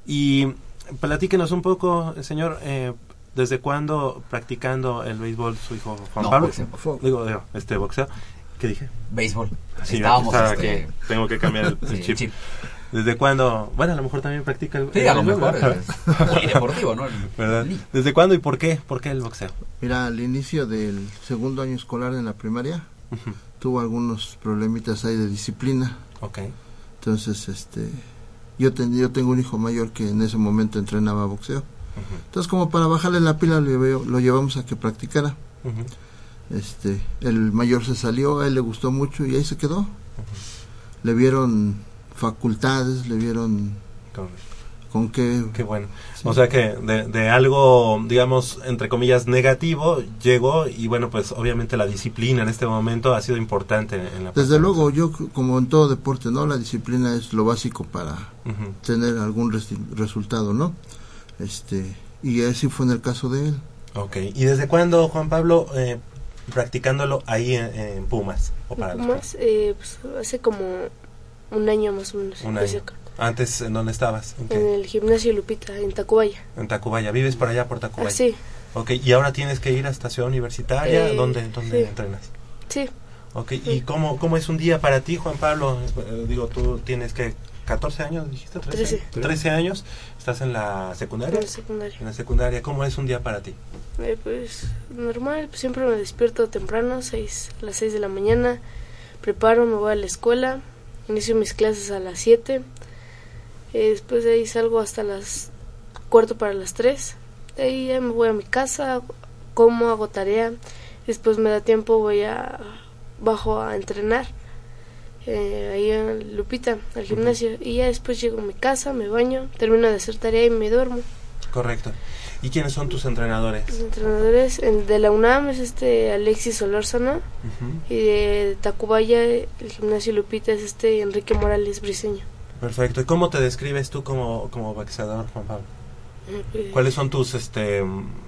Y platíquenos un poco, señor, eh, ¿desde cuándo practicando el béisbol su hijo Juan No, Pablo? boxeo. Digo, digo, este boxeo. ¿Qué dije? Béisbol. Sí, Estábamos, estaba este, aquí. Tengo que cambiar el, el Sí, chip. chip. ¿Desde cuándo? Bueno, a lo mejor también practica el Sí, a lo mejor es polideportivo, ¿no? ¿Verdad? ¿Desde cuándo y por qué? ¿Por qué el boxeo? Mira, al inicio del segundo año escolar en la primaria tuvo algunos problemitas ahí de disciplina. Ok. Entonces, este, yo, ten- yo tengo un hijo mayor que en ese momento entrenaba boxeo. Entonces, como para bajarle la pila, lo, lo llevamos a que practicara. Este, el mayor se salió, a él le gustó mucho y ahí se quedó. Le vieron facultades, le vieron con qué... Qué bueno. O sea que de, de algo, digamos, entre comillas, negativo, llegó y bueno, pues obviamente la disciplina en este momento ha sido importante en la Desde luego, yo como en todo deporte, ¿no? La disciplina es lo básico para tener algún resultado, ¿no? Este, y así fue en el caso de él. Ok. ¿Y desde cuándo, Juan Pablo, eh, practicándolo ahí en, en Pumas? O para los Más, eh, pues, hace como un año más o menos. Un año. Antes, ¿en dónde estabas? ¿En, el gimnasio Lupita, en Tacubaya. En Tacubaya. ¿Vives por allá, por Tacubaya? Ah, sí. Ok. ¿Y ahora tienes que ir a Ciudad Universitaria? Eh, ¿Dónde, dónde sí. entrenas? Sí. Ok. ¿Y cómo, cómo es un día para ti, Juan Pablo? Eh, digo, tú tienes que... 14 años, dijiste, 13, Trece. 13 años, estás en la secundaria. En la secundaria. En la secundaria, ¿cómo es un día para ti? Eh, pues normal, pues, siempre me despierto temprano, seis, a las 6 de la mañana, preparo, me voy a la escuela, inicio mis clases a las 7, eh, después de ahí salgo hasta las cuarto para las 3, de ahí ya me voy a mi casa, como, hago tarea, después me da tiempo, voy a, bajo a entrenar, eh, ahí en Lupita, al gimnasio, y ya después llego a mi casa, me baño, termino de hacer tarea y me duermo. Correcto. ¿Y quiénes son tus entrenadores? Los entrenadores de la UNAM es este Alexis Solórzano y de Tacubaya el gimnasio Lupita es este Enrique Morales Briseño. Perfecto. ¿Y cómo te describes tú como, como boxeador, Juan Pablo? ¿Cuáles son tus, este,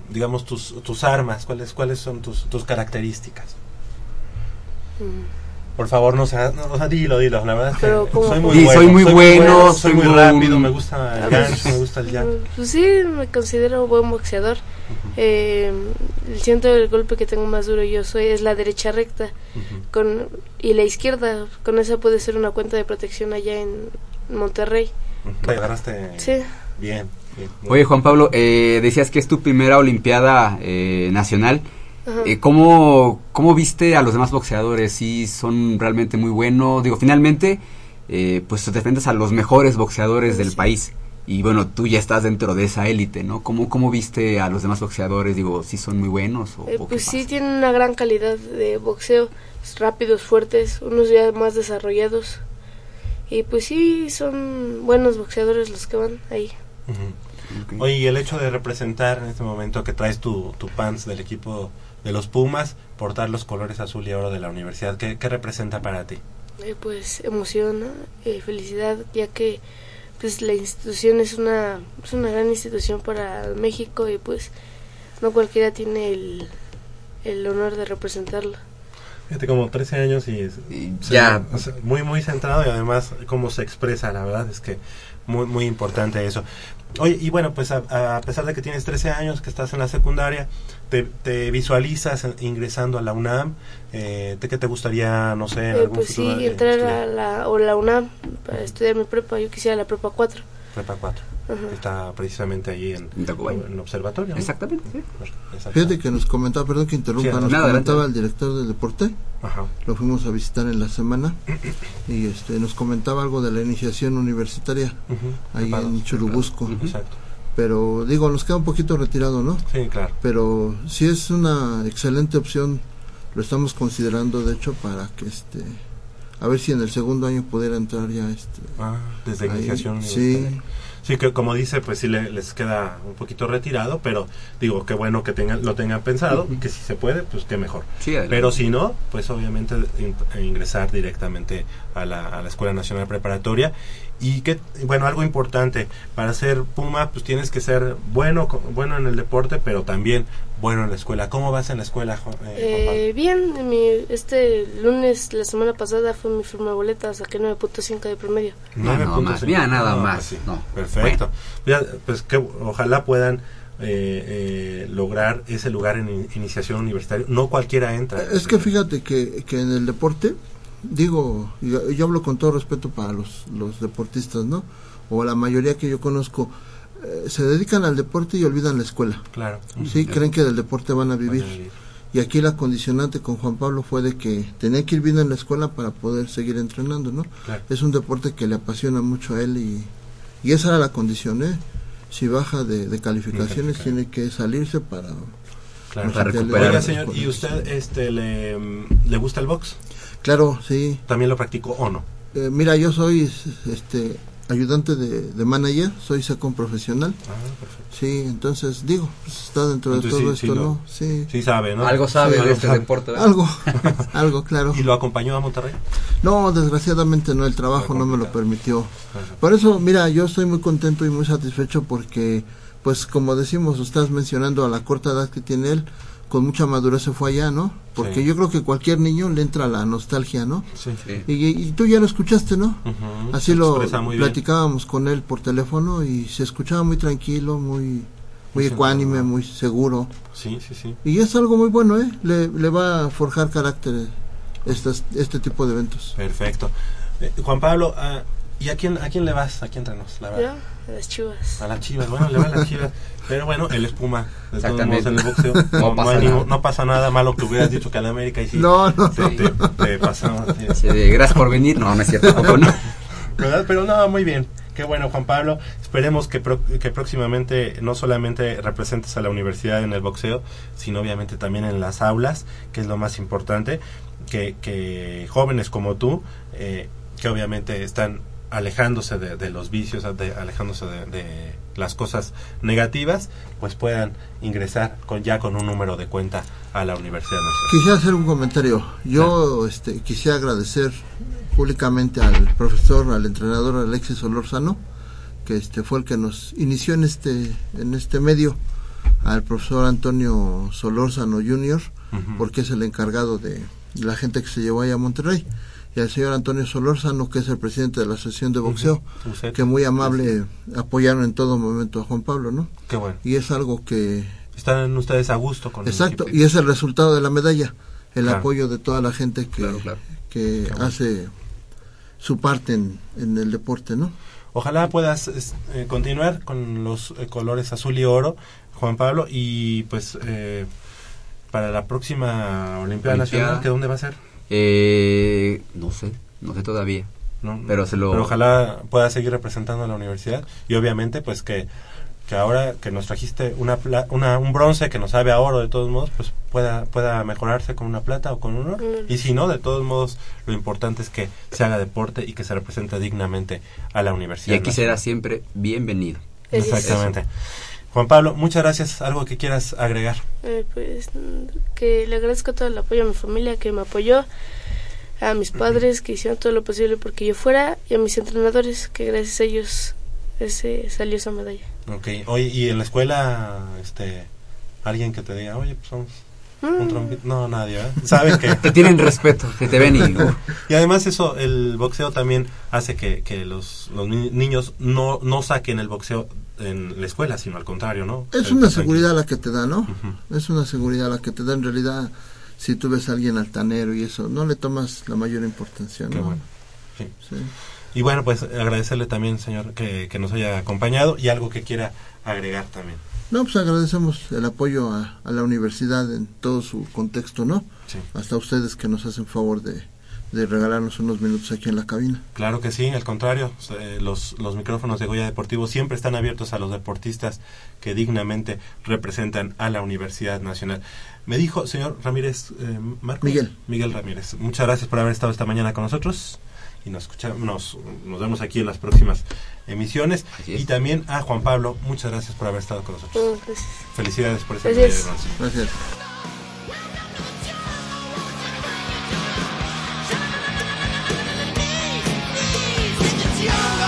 digamos, tus, tus armas? ¿Cuáles, cuáles son tus, tus características? mm, Por favor, no sea, no, o sea, dilo, dilo, la verdad es que soy muy Sí, bueno. soy muy bueno, soy muy tengo rápido, un- me gusta el gancho, pues, me gusta el jab. Pues sí, me considero buen boxeador. Eh, siento el golpe que tengo más duro yo soy es la derecha recta con y la izquierda con esa puede ser una cuenta de protección allá en Monterrey. Te agarraste Sí. bien. bien. Oye, Juan Pablo, eh, decías que es tu primera Olimpiada eh, nacional. Eh, ¿cómo, ¿Cómo viste a los demás boxeadores? ¿Sí son realmente muy buenos? Digo, finalmente, eh, pues te defendes a los mejores boxeadores del país. Y bueno, tú ya estás dentro de esa élite, ¿no? ¿Cómo, ¿Cómo viste a los demás boxeadores? Digo, ¿sí son muy buenos? O, Eh, o pues sí, tienen una gran calidad de boxeo, rápidos, fuertes, unos ya más desarrollados. Y pues sí, son buenos boxeadores los que van ahí. Ujú. Oye, y el hecho de representar en este momento que traes tu, tu pants del equipo de los Pumas, portar los colores azul y oro de la universidad, ¿qué, qué representa para ti? Eh, pues emoción. Eh, felicidad, ya que pues la institución es una, es una gran institución para México y pues no cualquiera tiene el, el honor de representarlo. Fíjate, como 13 años y, se- ya. o sea, muy, muy centrado y además cómo se expresa, la verdad es que muy, muy importante eso. Oye, y bueno, pues a, a pesar de que tienes 13 años, que estás en la secundaria, te, te visualizas ingresando a la UNAM, eh, ¿te, ¿qué te gustaría, no sé, en Eh, algún pues sí, futuro, eh, entrar estudiar? a la, o la UNAM para estudiar mi prepa, yo quisiera la prepa 4. Prepa 4. Ajá. Está precisamente ahí en, en observatorio. ¿no? Exactamente. Exacto. Fíjate que nos comentaba, perdón que interrumpa, Sí, nos nada, comentaba adelante. el director del deporte, Ajá. lo fuimos a visitar en la semana y este nos comentaba algo de la iniciación universitaria ahí prepados, en Churubusco. Exacto. Pero digo, nos queda un poquito retirado, ¿no? Sí, claro. Pero sí es una excelente opción, lo estamos considerando de hecho para que este a ver si en el segundo año pudiera entrar ya este Ah, desde ahí. iniciación Sí. Sí, que como dice, pues sí le- les queda un poquito retirado, pero digo, qué bueno que tengan, lo tengan pensado, que si se puede, pues qué mejor. Sí, pero si no, pues obviamente in- ingresar directamente a la, a la Escuela Nacional Preparatoria. Y que, bueno, algo importante, para ser Puma, pues tienes que ser bueno, co- bueno en el deporte, pero también bueno en la escuela. ¿Cómo vas en la escuela, eh, Juan Pablo? Eh, bien, en mi, este lunes, la semana pasada, fue mi firma de boleta, saqué 9.5 de promedio. Nueve nada puntos más, cinco. mira, nada No, más, pues sí. no. Perfecto. Ya, pues que ojalá puedan eh, eh, lograr ese lugar en in- iniciación universitaria. No cualquiera entra. Es que fíjate que, que en el deporte, digo, yo, yo hablo con todo respeto para los, los deportistas, ¿no? O la mayoría que yo conozco, eh, se dedican al deporte y olvidan la escuela. Claro. Sí, creen que del deporte van a vivir. Van a vivir. Y aquí la condicionante con Juan Pablo fue de que tenía que ir bien en la escuela para poder seguir entrenando, ¿no? Claro. Es un deporte que le apasiona mucho a él y, y esa era la condición, ¿eh? Si baja de, de calificaciones tiene que salirse para... Claro. para le- Oiga, señor, ¿y usted este, le, le gusta el box? Claro, sí. ¿También lo practicó o no? Eh, mira, yo soy este ayudante de, de manager, soy second profesional. Ah, perfecto. Sí, entonces digo, pues, está dentro de todo sí, esto, sí lo- ¿no? Sí. Sí sabe, ¿no? Algo sabe Sí, de algo este sabe. deporte. ¿verdad? Algo, algo, claro. ¿Y lo acompañó a Monterrey? No, desgraciadamente no, el trabajo no me lo permitió. Por eso, mira, yo estoy muy contento y muy satisfecho porque, pues como decimos, estás mencionando a la corta edad que tiene él, con mucha madurez se fue allá, ¿no? Porque Sí. yo creo que cualquier niño le entra la nostalgia, ¿no? Sí. Y, y tú ya lo escuchaste, ¿no? Ujú, Así se lo bien. platicábamos con él por teléfono y se escuchaba muy tranquilo, muy, muy Sí, ecuánime, muy seguro. Sí, sí, sí. Y es algo muy bueno, ¿eh? Le, le va a forjar carácter estas, este tipo de eventos. Perfecto. Eh, Juan Pablo, ah, ¿y a quién, a quién le vas? ¿A quién entrenos? La verdad. Ya, a las chivas. A las chivas, bueno, le va a las chivas. Pero bueno, él es Puma. De todos modos, Exactamente. en el boxeo No no, no pasa ningún- no pasa nada malo que hubieras dicho que al América y sí. No, no, te, no. te- te Sí, gracias por venir. No, no es cierto. tampoco, no. ¿Verdad? Pero no, muy bien. Qué bueno, Juan Pablo. Esperemos que, pro- que próximamente no solamente representes a la universidad en el boxeo, sino obviamente también en las aulas, que es lo más importante. Que, que jóvenes como tú, eh, que obviamente están alejándose de, de los vicios, de- alejándose de, de las cosas negativas, pues puedan ingresar con ya con un número de cuenta a la Universidad Nacional. Quisiera hacer un comentario. Yo este, quisiera agradecer públicamente al profesor, al entrenador Alexis Solórzano, que este fue el que nos inició en este en este medio, al profesor Antonio Solórzano Jr., porque es el encargado de la gente que se llevó allá a Monterrey, y al señor Antonio Solórzano, que es el presidente de la Asociación de Boxeo, que muy amable apoyaron en todo momento a Juan Pablo, ¿no? Qué bueno. Y es algo que Están ustedes a gusto con Exacto, y es el resultado de la medalla, el Claro. apoyo de toda la gente que, que bueno. hace su parte en, en el deporte, ¿no? Ojalá puedas eh, continuar con los eh, colores azul y oro, Juan Pablo, y pues eh, para la próxima Olimpiada Olimpiada. Nacional, ¿que dónde va a ser? Eh, no sé, no sé todavía. No, pero se lo. Pero ojalá pueda seguir representando a la universidad y obviamente pues que, que ahora que nos trajiste una, pla- una un bronce que nos sabe a oro de todos modos pues pueda pueda mejorarse con una plata o con un oro Mm. y si no de todos modos lo importante es que se haga deporte y que se represente dignamente a la Y universidad aquí nacional. será siempre bienvenido. exactamente Juan Pablo muchas gracias algo que quieras agregar Eh, pues que le agradezco todo el apoyo a mi familia que me apoyó, a mis padres que hicieron todo lo posible porque yo fuera y a mis entrenadores que gracias a ellos ese salió esa medalla. okay oye y en la escuela este alguien que te diga oye pues vamos un Mm. trompito no nadie ¿eh? saben que Te tienen respeto, que te ven y. uh, Y además eso, el boxeo también hace que, que los, los ni- niños no, no saquen el boxeo en la escuela, sino al contrario, ¿no? Es una seguridad la que te da, ¿no? Es una seguridad la que te da en realidad si tú ves a alguien altanero y eso, no le tomas la mayor importancia, ¿no? Qué bueno. Sí. Sí. Y bueno, pues agradecerle también, señor, que, que nos haya acompañado y algo que quiera agregar también. No, pues agradecemos el apoyo a, a la universidad en todo su contexto, ¿no? Sí. Hasta ustedes que nos hacen favor de, de regalarnos unos minutos aquí en la cabina. Claro que sí, al contrario, eh, los, los micrófonos de Goya Deportivo siempre están abiertos a los deportistas que dignamente representan a la Universidad Nacional. Me dijo, señor Ramírez, eh, Marcos? Miguel. Miguel Ramírez, muchas gracias por haber estado esta mañana con nosotros y nos escuchamos, nos, nos vemos aquí en las próximas emisiones. Y también a Juan Pablo, muchas gracias por haber estado con nosotros. gracias. Felicidades por esta Gracias. Gracias. Yeah.